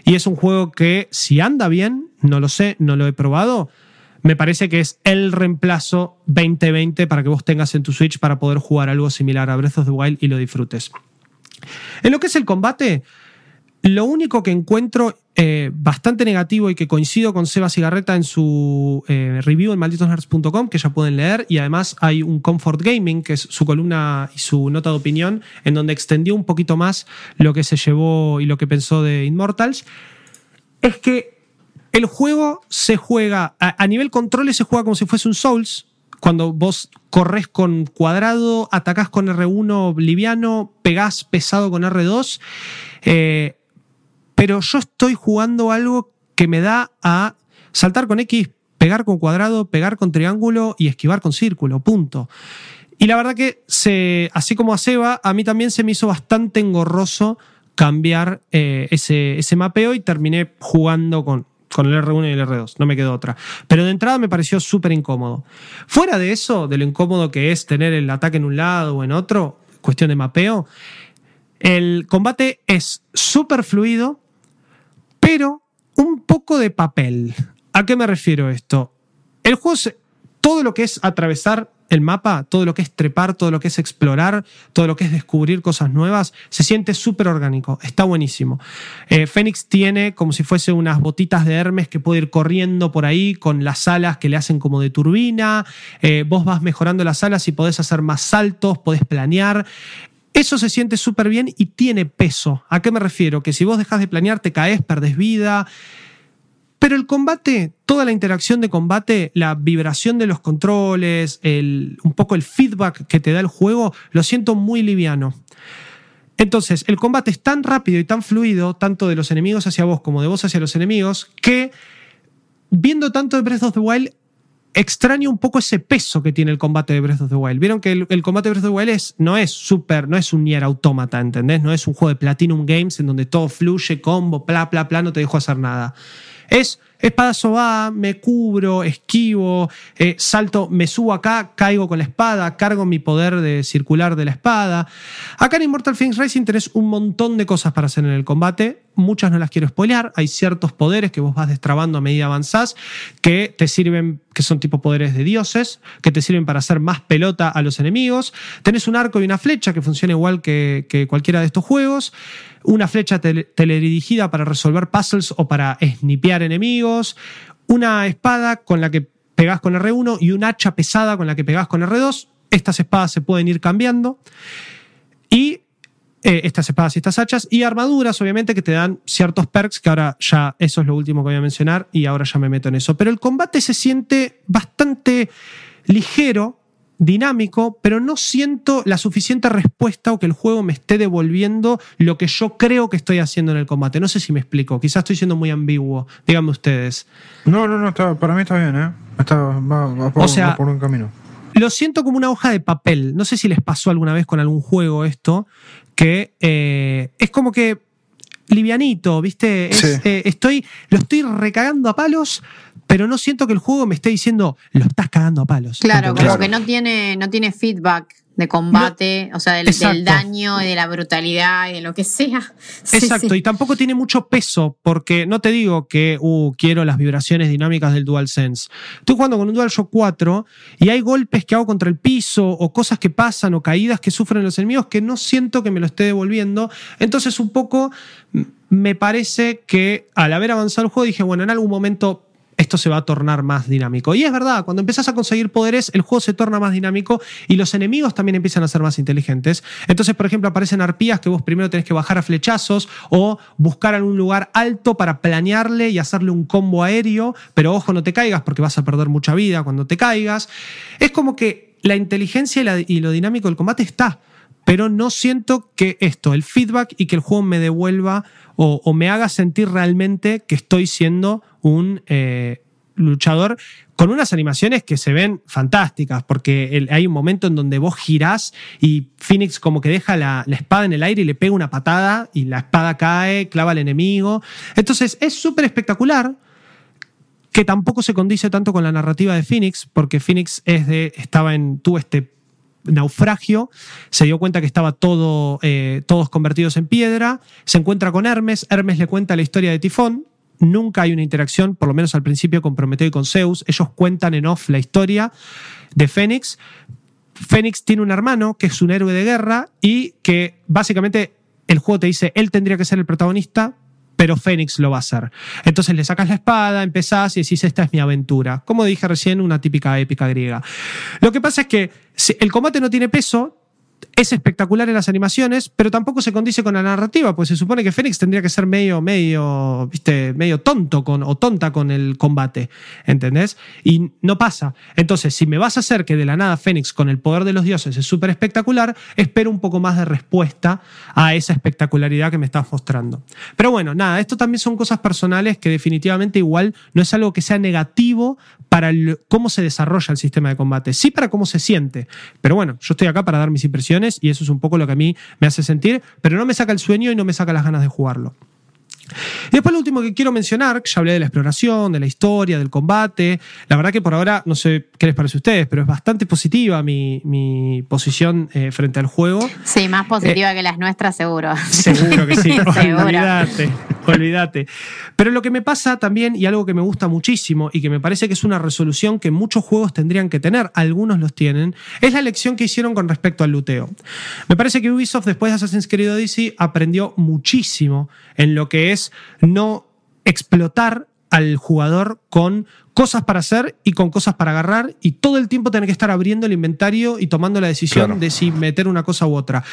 Y es un juego que si anda bien, no lo sé, no lo he probado, me parece que es el reemplazo 2020 para que vos tengas en tu Switch para poder jugar algo similar a Breath of the Wild y lo disfrutes. En lo que es el combate, lo único que encuentro eh, bastante negativo y que coincido con Seba Cigarreta en su eh, review en malditosnerds.com, que ya pueden leer, y además hay un Comfort Gaming, que es su columna y su nota de opinión, en donde extendió un poquito más lo que se llevó y lo que pensó de Immortals, es que el juego se juega, a, nivel controles se juega como si fuese un Souls, cuando vos corres con cuadrado, atacás con R1 liviano, pegás pesado con R2. Eh, pero yo estoy jugando algo que me da a saltar con X, pegar con cuadrado, pegar con triángulo y esquivar con círculo, punto. Y la verdad que, así como a Seba, a mí también se me hizo bastante engorroso cambiar eh, ese, ese mapeo y terminé jugando con, con el R1 y el R2, no me quedó otra. Pero de entrada me pareció súper incómodo. Fuera de eso, de lo incómodo que es tener el ataque en un lado o en otro, cuestión de mapeo, el combate es súper fluido, pero un poco de papel. ¿A qué me refiero esto? El juego, todo lo que es atravesar el mapa, todo lo que es trepar, todo lo que es explorar, todo lo que es descubrir cosas nuevas, se siente súper orgánico, está buenísimo. Eh, Fénix tiene como si fuese unas botitas de Hermes que puede ir corriendo por ahí con las alas que le hacen como de turbina, eh, vos vas mejorando las alas y podés hacer más saltos, podés planear. Eso se siente súper bien y tiene peso. ¿A qué me refiero? Que si vos dejas de planear, te caes, perdés vida. Pero el combate, toda la interacción de combate, la vibración de los controles, un poco el feedback que te da el juego, lo siento muy liviano. Entonces, el combate es tan rápido y tan fluido, tanto de los enemigos hacia vos como de vos hacia los enemigos, que viendo tanto de Breath of the Wild, extraño un poco ese peso que tiene el combate de Breath of the Wild. Vieron que el, combate de Breath of the Wild es, no es súper, no es un Nier Automata, ¿entendés? No es un juego de Platinum Games en donde todo fluye, combo, bla, bla, bla, no te dejo hacer nada. Es espadazo va, me cubro, esquivo, eh, salto, me subo acá, caigo con la espada, cargo mi poder de circular de la espada. Acá en Immortal Phoenix Racing tenés un montón de cosas para hacer en el combate. Muchas no las quiero spoilear. Hay ciertos poderes que vos vas destrabando a medida avanzás que te sirven, que son tipo poderes de dioses, que te sirven para hacer más pelota a los enemigos. Tenés un arco y una flecha que funciona igual que, que cualquiera de estos juegos una flecha teledirigida para resolver puzzles o para snipear enemigos, una espada con la que pegás con R1 y un hacha pesada con la que pegás con R2. Estas espadas se pueden ir cambiando. Y eh, estas espadas y estas hachas, y armaduras, obviamente, que te dan ciertos perks, que ahora ya eso es lo último que voy a mencionar, y ahora ya me meto en eso. Pero el combate se siente bastante ligero, dinámico, pero no siento la suficiente respuesta o que el juego me esté devolviendo lo que yo creo que estoy haciendo en el combate. No sé si me explico, quizás estoy siendo muy ambiguo. Díganme ustedes. No, no, no, está, para mí está bien, ¿eh? Está, va, va por, O sea, va por un camino. Lo siento como una hoja de papel. No sé si les pasó alguna vez con algún juego esto, que eh, es como que livianito, ¿viste? Es, Sí. eh, estoy, lo estoy recagando a palos, pero no siento que el juego me esté diciendo, lo estás cagando a palos. Claro, ¿Entendés? como que no tiene, no tiene feedback de combate, o sea, del, daño y de la brutalidad y de lo que sea. Exacto, sí. y tampoco tiene mucho peso, porque no te digo que uh, quiero las vibraciones dinámicas del DualSense. Estoy jugando con un DualShock 4 y hay golpes que hago contra el piso, o cosas que pasan, o caídas que sufren los enemigos que no siento que me lo esté devolviendo. Entonces, un poco me parece que al haber avanzado el juego, dije, bueno, en algún momento esto se va a tornar más dinámico. Y es verdad, cuando empezás a conseguir poderes, el juego se torna más dinámico y los enemigos también empiezan a ser más inteligentes. Entonces, por ejemplo, aparecen arpías que vos primero tenés que bajar a flechazos o buscar algún lugar alto para planearle y hacerle un combo aéreo, pero ojo, no te caigas porque vas a perder mucha vida cuando te caigas. Es como que la inteligencia y, lo dinámico del combate está. Pero no siento que esto, el feedback y que el juego me devuelva o, me haga sentir realmente que estoy siendo un eh, luchador con unas animaciones que se ven fantásticas, porque hay un momento en donde vos girás y Phoenix como que deja la, la espada en el aire y le pega una patada y la espada cae, clava al enemigo. Entonces es súper espectacular que tampoco se condice tanto con la narrativa de Phoenix, porque Phoenix es de, estaba en, tuvo este naufragio, se dio cuenta que estaba todo, eh, todos convertidos en piedra, se encuentra con Hermes, Hermes le cuenta la historia de Tifón, nunca hay una interacción, por lo menos al principio con Prometeo y con Zeus, ellos cuentan en off la historia de Fénix. Fénix tiene un hermano que es un héroe de guerra y que básicamente el juego te dice, él tendría que ser el protagonista, pero Fénix lo va a hacer. Entonces le sacas la espada, empezás y decís, esta es mi aventura. Como dije recién, una típica épica griega. Lo que pasa es que el combate no tiene peso, es espectacular en las animaciones, pero tampoco se condice con la narrativa, pues se supone que Fénix tendría que ser medio, medio, viste, medio tonto con, o tonta con el combate, ¿entendés? Y no pasa. Entonces, si me vas a hacer que de la nada Fénix con el poder de los dioses es súper espectacular, espero un poco más de respuesta a esa espectacularidad que me estás mostrando. Pero bueno, nada, esto también son cosas personales que definitivamente igual no es algo que sea negativo para el- cómo se desarrolla el sistema de combate, sí para cómo se siente. Pero bueno, yo estoy acá para dar mis impresiones y eso es un poco lo que a mí me hace sentir, pero no me saca el sueño y no me saca las ganas de jugarlo. Y después lo último que quiero mencionar, ya hablé de la exploración, de la historia, del combate. La verdad que por ahora, no sé qué les parece a ustedes, pero es bastante positiva mi, mi posición eh, frente al juego. Sí, más positiva que las nuestras, seguro. Eh, Seguro que sí. Olvídate, olvídate. Pero lo que me pasa también, y algo que me gusta muchísimo y que me parece que es una resolución que muchos juegos tendrían que tener, algunos los tienen, es la elección que hicieron con respecto al luteo. Me parece que Ubisoft después de Assassin's Creed Odyssey aprendió muchísimo en lo que es no explotar al jugador con cosas para hacer y con cosas para agarrar y todo el tiempo tener que estar abriendo el inventario y tomando la decisión Claro. de si meter una cosa u otra.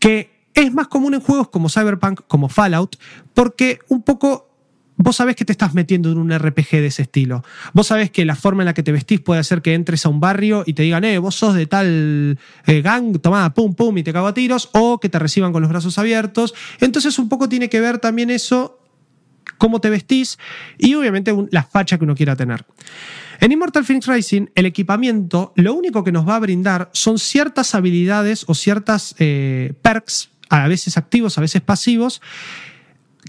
Que es más común en juegos como Cyberpunk, como Fallout, porque un poco vos sabés que te estás metiendo en un RPG de ese estilo. Vos sabés que la forma en la que te vestís puede hacer que entres a un barrio y te digan, eh, vos sos de tal eh, gang, tomá, pum, pum, y te cago a tiros, o que te reciban con los brazos abiertos. Entonces un poco tiene que ver también eso cómo te vestís y obviamente un- la facha que uno quiera tener. En Immortal Phoenix Rising, el equipamiento lo único que nos va a brindar son ciertas habilidades o ciertas eh, perks, a veces activos, a veces pasivos,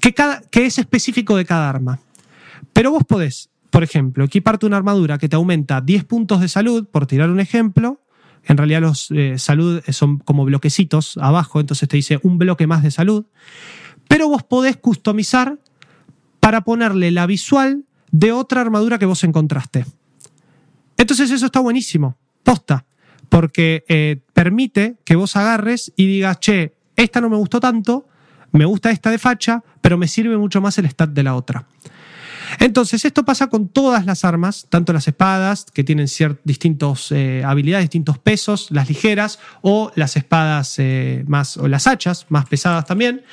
que, es específico de cada arma. Pero vos podés, por ejemplo, equiparte una armadura que te aumenta 10 puntos de salud, por tirar un ejemplo. En realidad los eh, salud son como bloquecitos abajo, entonces te dice un bloque más de salud. Pero vos podés customizar para ponerle la visual de otra armadura que vos encontraste. Entonces eso está buenísimo, posta, porque eh, permite que vos agarres y digas, che, esta no me gustó tanto, me gusta esta de facha, pero me sirve mucho más el stat de la otra. Entonces, esto pasa con todas las armas, tanto las espadas, que tienen distintas eh, habilidades, distintos pesos, las ligeras, o las espadas eh, más, o las hachas, más pesadas también.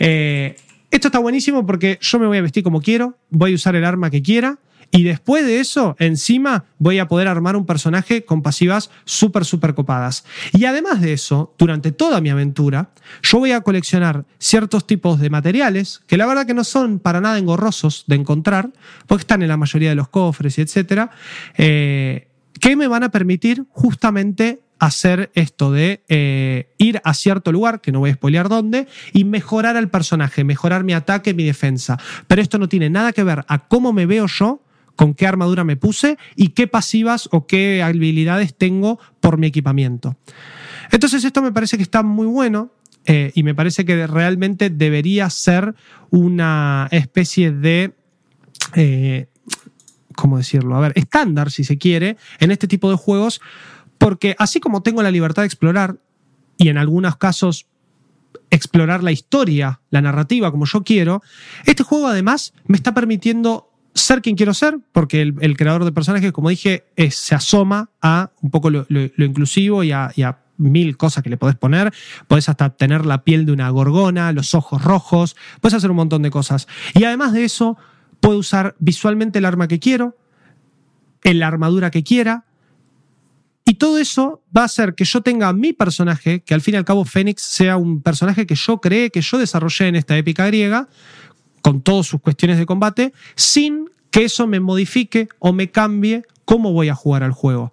Eh, esto está buenísimo porque yo me voy a vestir como quiero, voy a usar el arma que quiera y después de eso, encima, voy a poder armar un personaje con pasivas súper, súper copadas. Y además de eso, durante toda mi aventura, yo voy a coleccionar ciertos tipos de materiales que la verdad que no son para nada engorrosos de encontrar, porque están en la mayoría de los cofres y etcétera, eh, que me van a permitir justamente hacer esto de eh, ir a cierto lugar, que no voy a spoilear dónde, y mejorar al personaje, mejorar mi ataque, mi defensa. Pero esto no tiene nada que ver a cómo me veo yo con qué armadura me puse y qué pasivas o qué habilidades tengo por mi equipamiento. Entonces esto me parece que está muy bueno eh, y me parece que realmente debería ser una especie de... Eh, ¿Cómo decirlo? A ver, estándar, si se quiere, en este tipo de juegos, porque así como tengo la libertad de explorar, y en algunos casos explorar la historia, la narrativa como yo quiero, este juego además me está permitiendo ser quien quiero ser, porque el, creador de personajes, como dije, se asoma a un poco lo, inclusivo y a, mil cosas que le podés poner. Podés hasta tener la piel de una gorgona, los ojos rojos, puedes hacer un montón de cosas. Y además de eso, puedo usar visualmente el arma que quiero, la armadura que quiera. Y todo eso va a hacer que yo tenga mi personaje, que al fin y al cabo Fénix sea un personaje que yo creé, que yo desarrollé en esta épica griega, con todas sus cuestiones de combate, sin que eso me modifique o me cambie cómo voy a jugar al juego.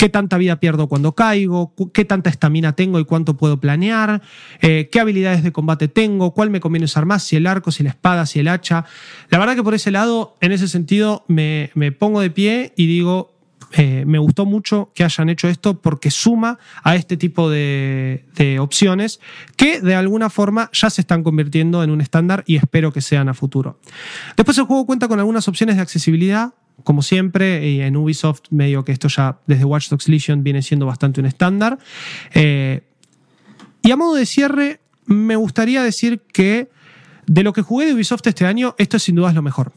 ¿Qué tanta vida pierdo cuando caigo? ¿Qué tanta estamina tengo y cuánto puedo planear? Eh, ¿Qué habilidades de combate tengo? ¿Cuál me conviene usar más? Si el arco, si la espada, si el hacha. La verdad que por ese lado, en ese sentido, me, me pongo de pie y digo, eh, me gustó mucho que hayan hecho esto porque suma a este tipo de, opciones que de alguna forma ya se están convirtiendo en un estándar y espero que sean a futuro. Después el juego cuenta con algunas opciones de accesibilidad. Como siempre, en Ubisoft, medio que esto ya desde Watch Dogs Legion viene siendo bastante un estándar. Eh, y a modo de cierre, me gustaría decir que de lo que jugué de Ubisoft este año, esto sin duda es lo mejor.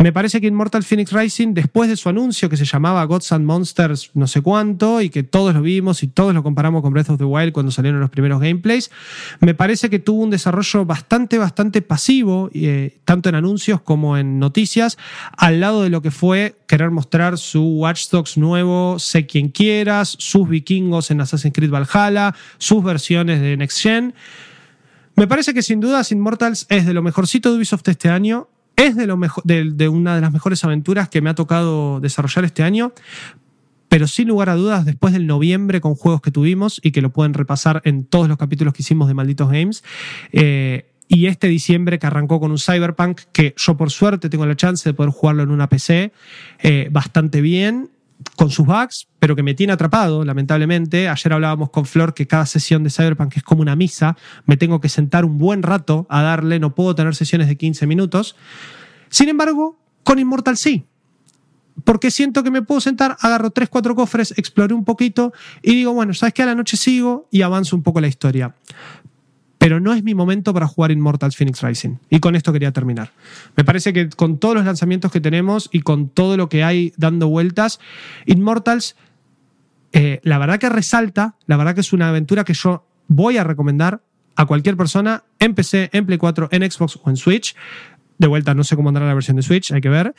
Me parece que Immortal Phoenix Rising, después de su anuncio que se llamaba Gods and Monsters no sé cuánto, y que todos lo vimos y todos lo comparamos con Breath of the Wild cuando salieron los primeros gameplays, me parece que tuvo un desarrollo bastante, bastante pasivo, eh, tanto en anuncios como en noticias, al lado de lo que fue querer mostrar su Watch Dogs nuevo, sé quien quieras, sus vikingos en Assassin's Creed Valhalla, sus versiones de Next Gen. Me parece que sin dudas Immortals es de lo mejorcito de Ubisoft este año es de, lo de, una de las mejores aventuras que me ha tocado desarrollar este año, pero sin lugar a dudas, después del noviembre con juegos que tuvimos y que lo pueden repasar en todos los capítulos que hicimos de Malditos Games, eh, y este diciembre que arrancó con un Cyberpunk, que yo por suerte tengo la chance de poder jugarlo en una PC eh, bastante bien con sus bugs, pero que me tiene atrapado, lamentablemente. Ayer hablábamos con Flor que cada sesión de Cyberpunk es como una misa. Me tengo que sentar un buen rato a darle, no puedo tener sesiones de 15 minutos. Sin embargo, con Immortal sí. Porque siento que me puedo sentar, agarro 3, 4 cofres, exploré un poquito y digo, bueno, ¿sabes qué? A la noche sigo y avanzo un poco la historia pero no es mi momento para jugar Immortals Phoenix Rising. Y con esto quería terminar. Me parece que con todos los lanzamientos que tenemos y con todo lo que hay dando vueltas, Immortals, eh, la verdad que resalta, la verdad que es una aventura que yo voy a recomendar a cualquier persona en PC, en Play 4, en Xbox o en Switch. De vuelta, no sé cómo andará la versión de Switch, hay que ver.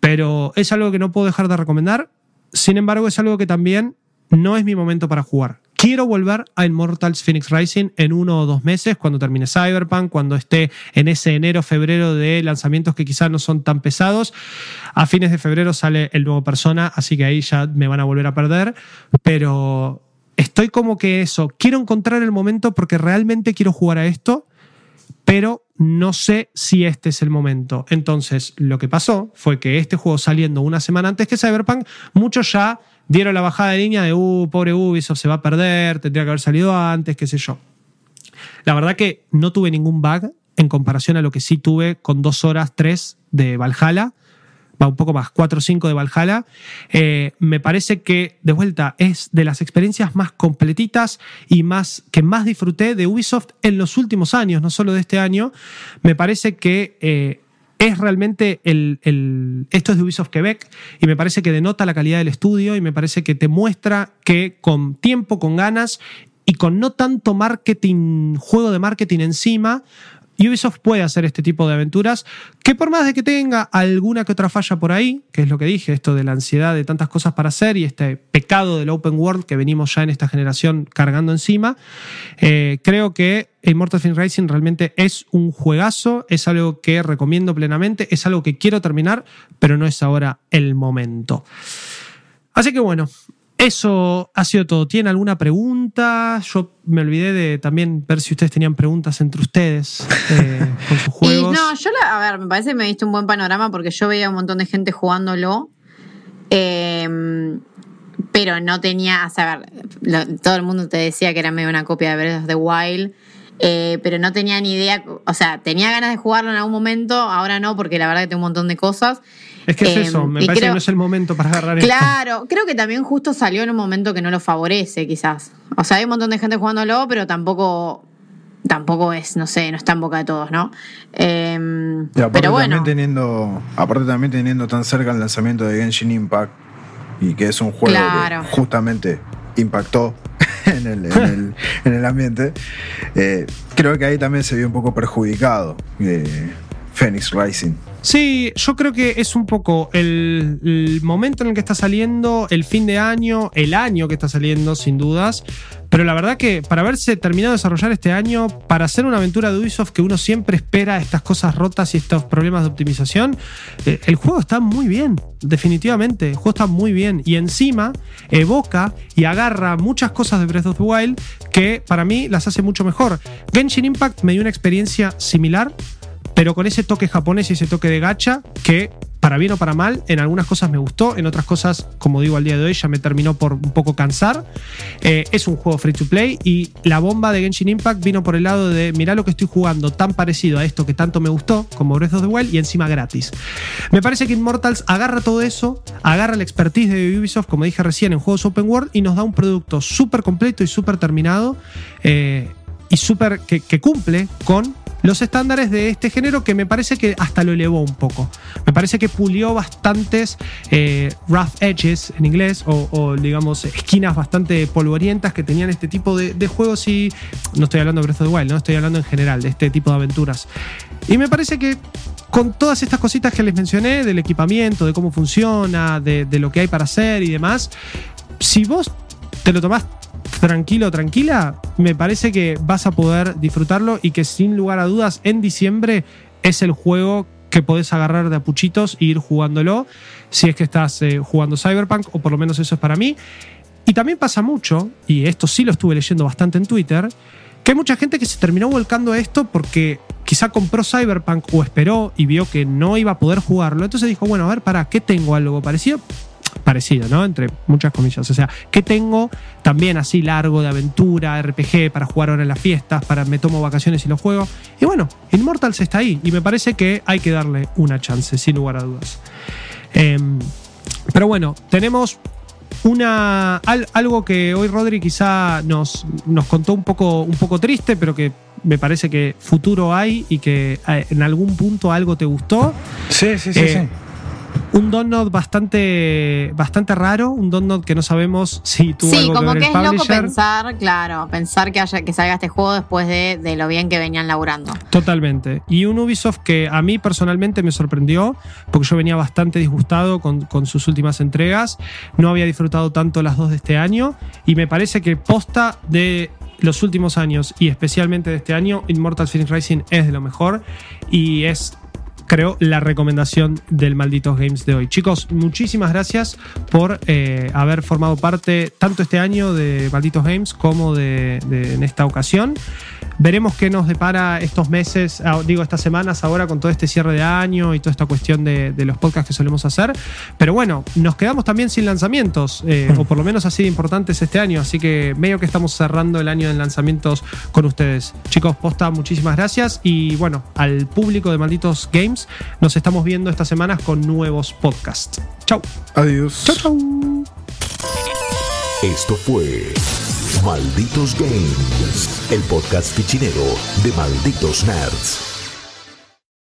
Pero es algo que no puedo dejar de recomendar. Sin embargo, es algo que también no es mi momento para jugar. Quiero volver a Immortals Phoenix Rising en uno o dos meses, cuando termine Cyberpunk, cuando esté en ese enero, febrero de lanzamientos que quizás no son tan pesados. A fines de febrero sale el nuevo Persona, así que ahí ya me van a volver a perder. Pero estoy como que eso, quiero encontrar el momento porque realmente quiero jugar a esto, pero no sé si este es el momento. Entonces, lo que pasó fue que este juego saliendo una semana antes que Cyberpunk, muchos ya dieron la bajada de línea de, uh, pobre Ubisoft se va a perder, tendría que haber salido antes, qué sé yo. La verdad que no tuve ningún bug en comparación a lo que sí tuve con dos horas, tres de Valhalla. Va un poco más, cuatro o cinco de Valhalla. Eh, me parece que, de vuelta, es de las experiencias más completitas y más que más disfruté de Ubisoft en los últimos años, no solo de este año. Me parece que eh, es realmente el, Esto es de Ubisoft Quebec y me parece que denota la calidad del estudio y me parece que te muestra que con tiempo, con ganas y con no tanto marketing, juego de marketing encima, Ubisoft puede hacer este tipo de aventuras que por más de que tenga alguna que otra falla por ahí, que es lo que dije, esto de la ansiedad de tantas cosas para hacer y este pecado del open world que venimos ya en esta generación cargando encima, eh, creo que Immortal Phoenix Racing realmente es un juegazo, es algo que recomiendo plenamente, es algo que quiero terminar, pero no es ahora el momento. Así que bueno, eso ha sido todo. ¿Tienen alguna pregunta? Yo me olvidé de también ver si ustedes tenían preguntas entre ustedes eh, con sus Y juegos. no, yo la, a ver, me parece que me diste un buen panorama porque yo veía un montón de gente jugándolo. eh, pero no tenía, o sea, a ver, lo- todo el mundo te decía que era medio una copia de Breath of the Wild. eh, pero no tenía ni idea, o sea, tenía ganas de jugarlo en algún momento, ahora no, porque la verdad que tengo un montón de cosas. Es que es eh, eso, me parece creo- que no es el momento para agarrar esto. Claro, creo que también justo salió en un momento que no lo favorece, quizás. O sea, hay un montón de gente jugándolo, pero tampoco, tampoco es, no sé, no está en boca de todos, ¿no? Eh, Y aparte pero bueno, también teniendo, aparte también teniendo tan cerca el lanzamiento de Genshin Impact y que es un juego Claro. que justamente impactó en el, en el, en el ambiente, eh, creo que ahí también se vio un poco perjudicado eh, Phoenix Rising. Sí, yo creo que es un poco el, momento en el que está saliendo, el fin de año, el año que está saliendo, sin dudas. Pero la verdad que para haberse terminado de desarrollar este año, para hacer una aventura de Ubisoft que uno siempre espera estas cosas rotas y estos problemas de optimización, eh, el juego está muy bien, definitivamente. El juego está muy bien. Y encima evoca y agarra muchas cosas de Breath of the Wild que para mí las hace mucho mejor. Genshin Impact me dio una experiencia similar pero con ese toque japonés y ese toque de gacha que para bien o para mal, en algunas cosas me gustó, en otras cosas, como digo al día de hoy, ya me terminó por un poco cansar. Eh, es un juego free to play y la bomba de Genshin Impact vino por el lado de, mirá lo que estoy jugando tan parecido a esto que tanto me gustó, como Breath of the Wild, y encima gratis. Me parece que Immortals agarra todo eso, agarra la expertise de Ubisoft, como dije recién, en juegos open world, y nos da un producto súper completo y súper terminado. eh, y súper que, que cumple con los estándares de este género que me parece que hasta lo elevó un poco. Me parece que pulió bastantes eh, rough edges en inglés o, digamos esquinas bastante polvorientas que tenían este tipo de, de juegos y no estoy hablando de Breath of the Wild, no estoy hablando en general de este tipo de aventuras. Y me parece que con todas estas cositas que les mencioné, del equipamiento, de cómo funciona, de, de lo que hay para hacer y demás, si vos te lo tomás tranquilo, tranquila, me parece que vas a poder disfrutarlo y que sin lugar a dudas en diciembre es el juego que podés agarrar de apuchitos e ir jugándolo si es que estás eh, jugando Cyberpunk, o por lo menos eso es para mí. Y también pasa mucho, y esto sí lo estuve leyendo bastante en Twitter, que hay mucha gente que se terminó volcando a esto porque quizá compró Cyberpunk o esperó y vio que no iba a poder jugarlo. Entonces dijo, bueno, a ver, ¿para qué tengo algo parecido? Parecido, ¿no? Entre muchas comillas. O sea, ¿qué tengo también así largo de aventura, RPG, para jugar ahora en las fiestas, para me tomo vacaciones y lo juego? Y bueno, Immortals está ahí y me parece que hay que darle una chance, sin lugar a dudas. Eh, pero bueno, tenemos una al, algo que hoy Rodri quizá nos, nos contó un poco, un poco triste, pero que me parece que futuro hay y que eh, en algún punto algo te gustó. Sí, sí, sí, Eh, sí. Un download bastante, bastante raro, un download que no sabemos si tuvo sí, algo como que es loco pensar, claro, pensar que haya que salga este juego después de, de lo bien que venían laburando. Totalmente. Y un Ubisoft que a mí personalmente me sorprendió, porque yo venía bastante disgustado con, con sus últimas entregas. No había disfrutado tanto las dos de este año. Y me parece que posta de los últimos años y especialmente de este año, Immortal Phoenix Rising es de lo mejor. Y es creo, la recomendación del Malditos Games de hoy. Chicos, muchísimas gracias por eh, haber formado parte tanto este año de Malditos Games como de, de- en esta ocasión. Veremos qué nos depara estos meses, ah, digo, estas semanas ahora con todo este cierre de año y toda esta cuestión de, de los podcasts que solemos hacer. Pero bueno, nos quedamos también sin lanzamientos, eh, o por lo menos así de importantes este año. Así que medio que estamos cerrando el año de lanzamientos con ustedes. Chicos, posta, muchísimas gracias. Y bueno, al público de Malditos Games, nos estamos viendo estas semanas con nuevos podcasts. Chau. Adiós. Chau, chau. Esto fue Malditos Games, el podcast fichinero de Malditos Nerds.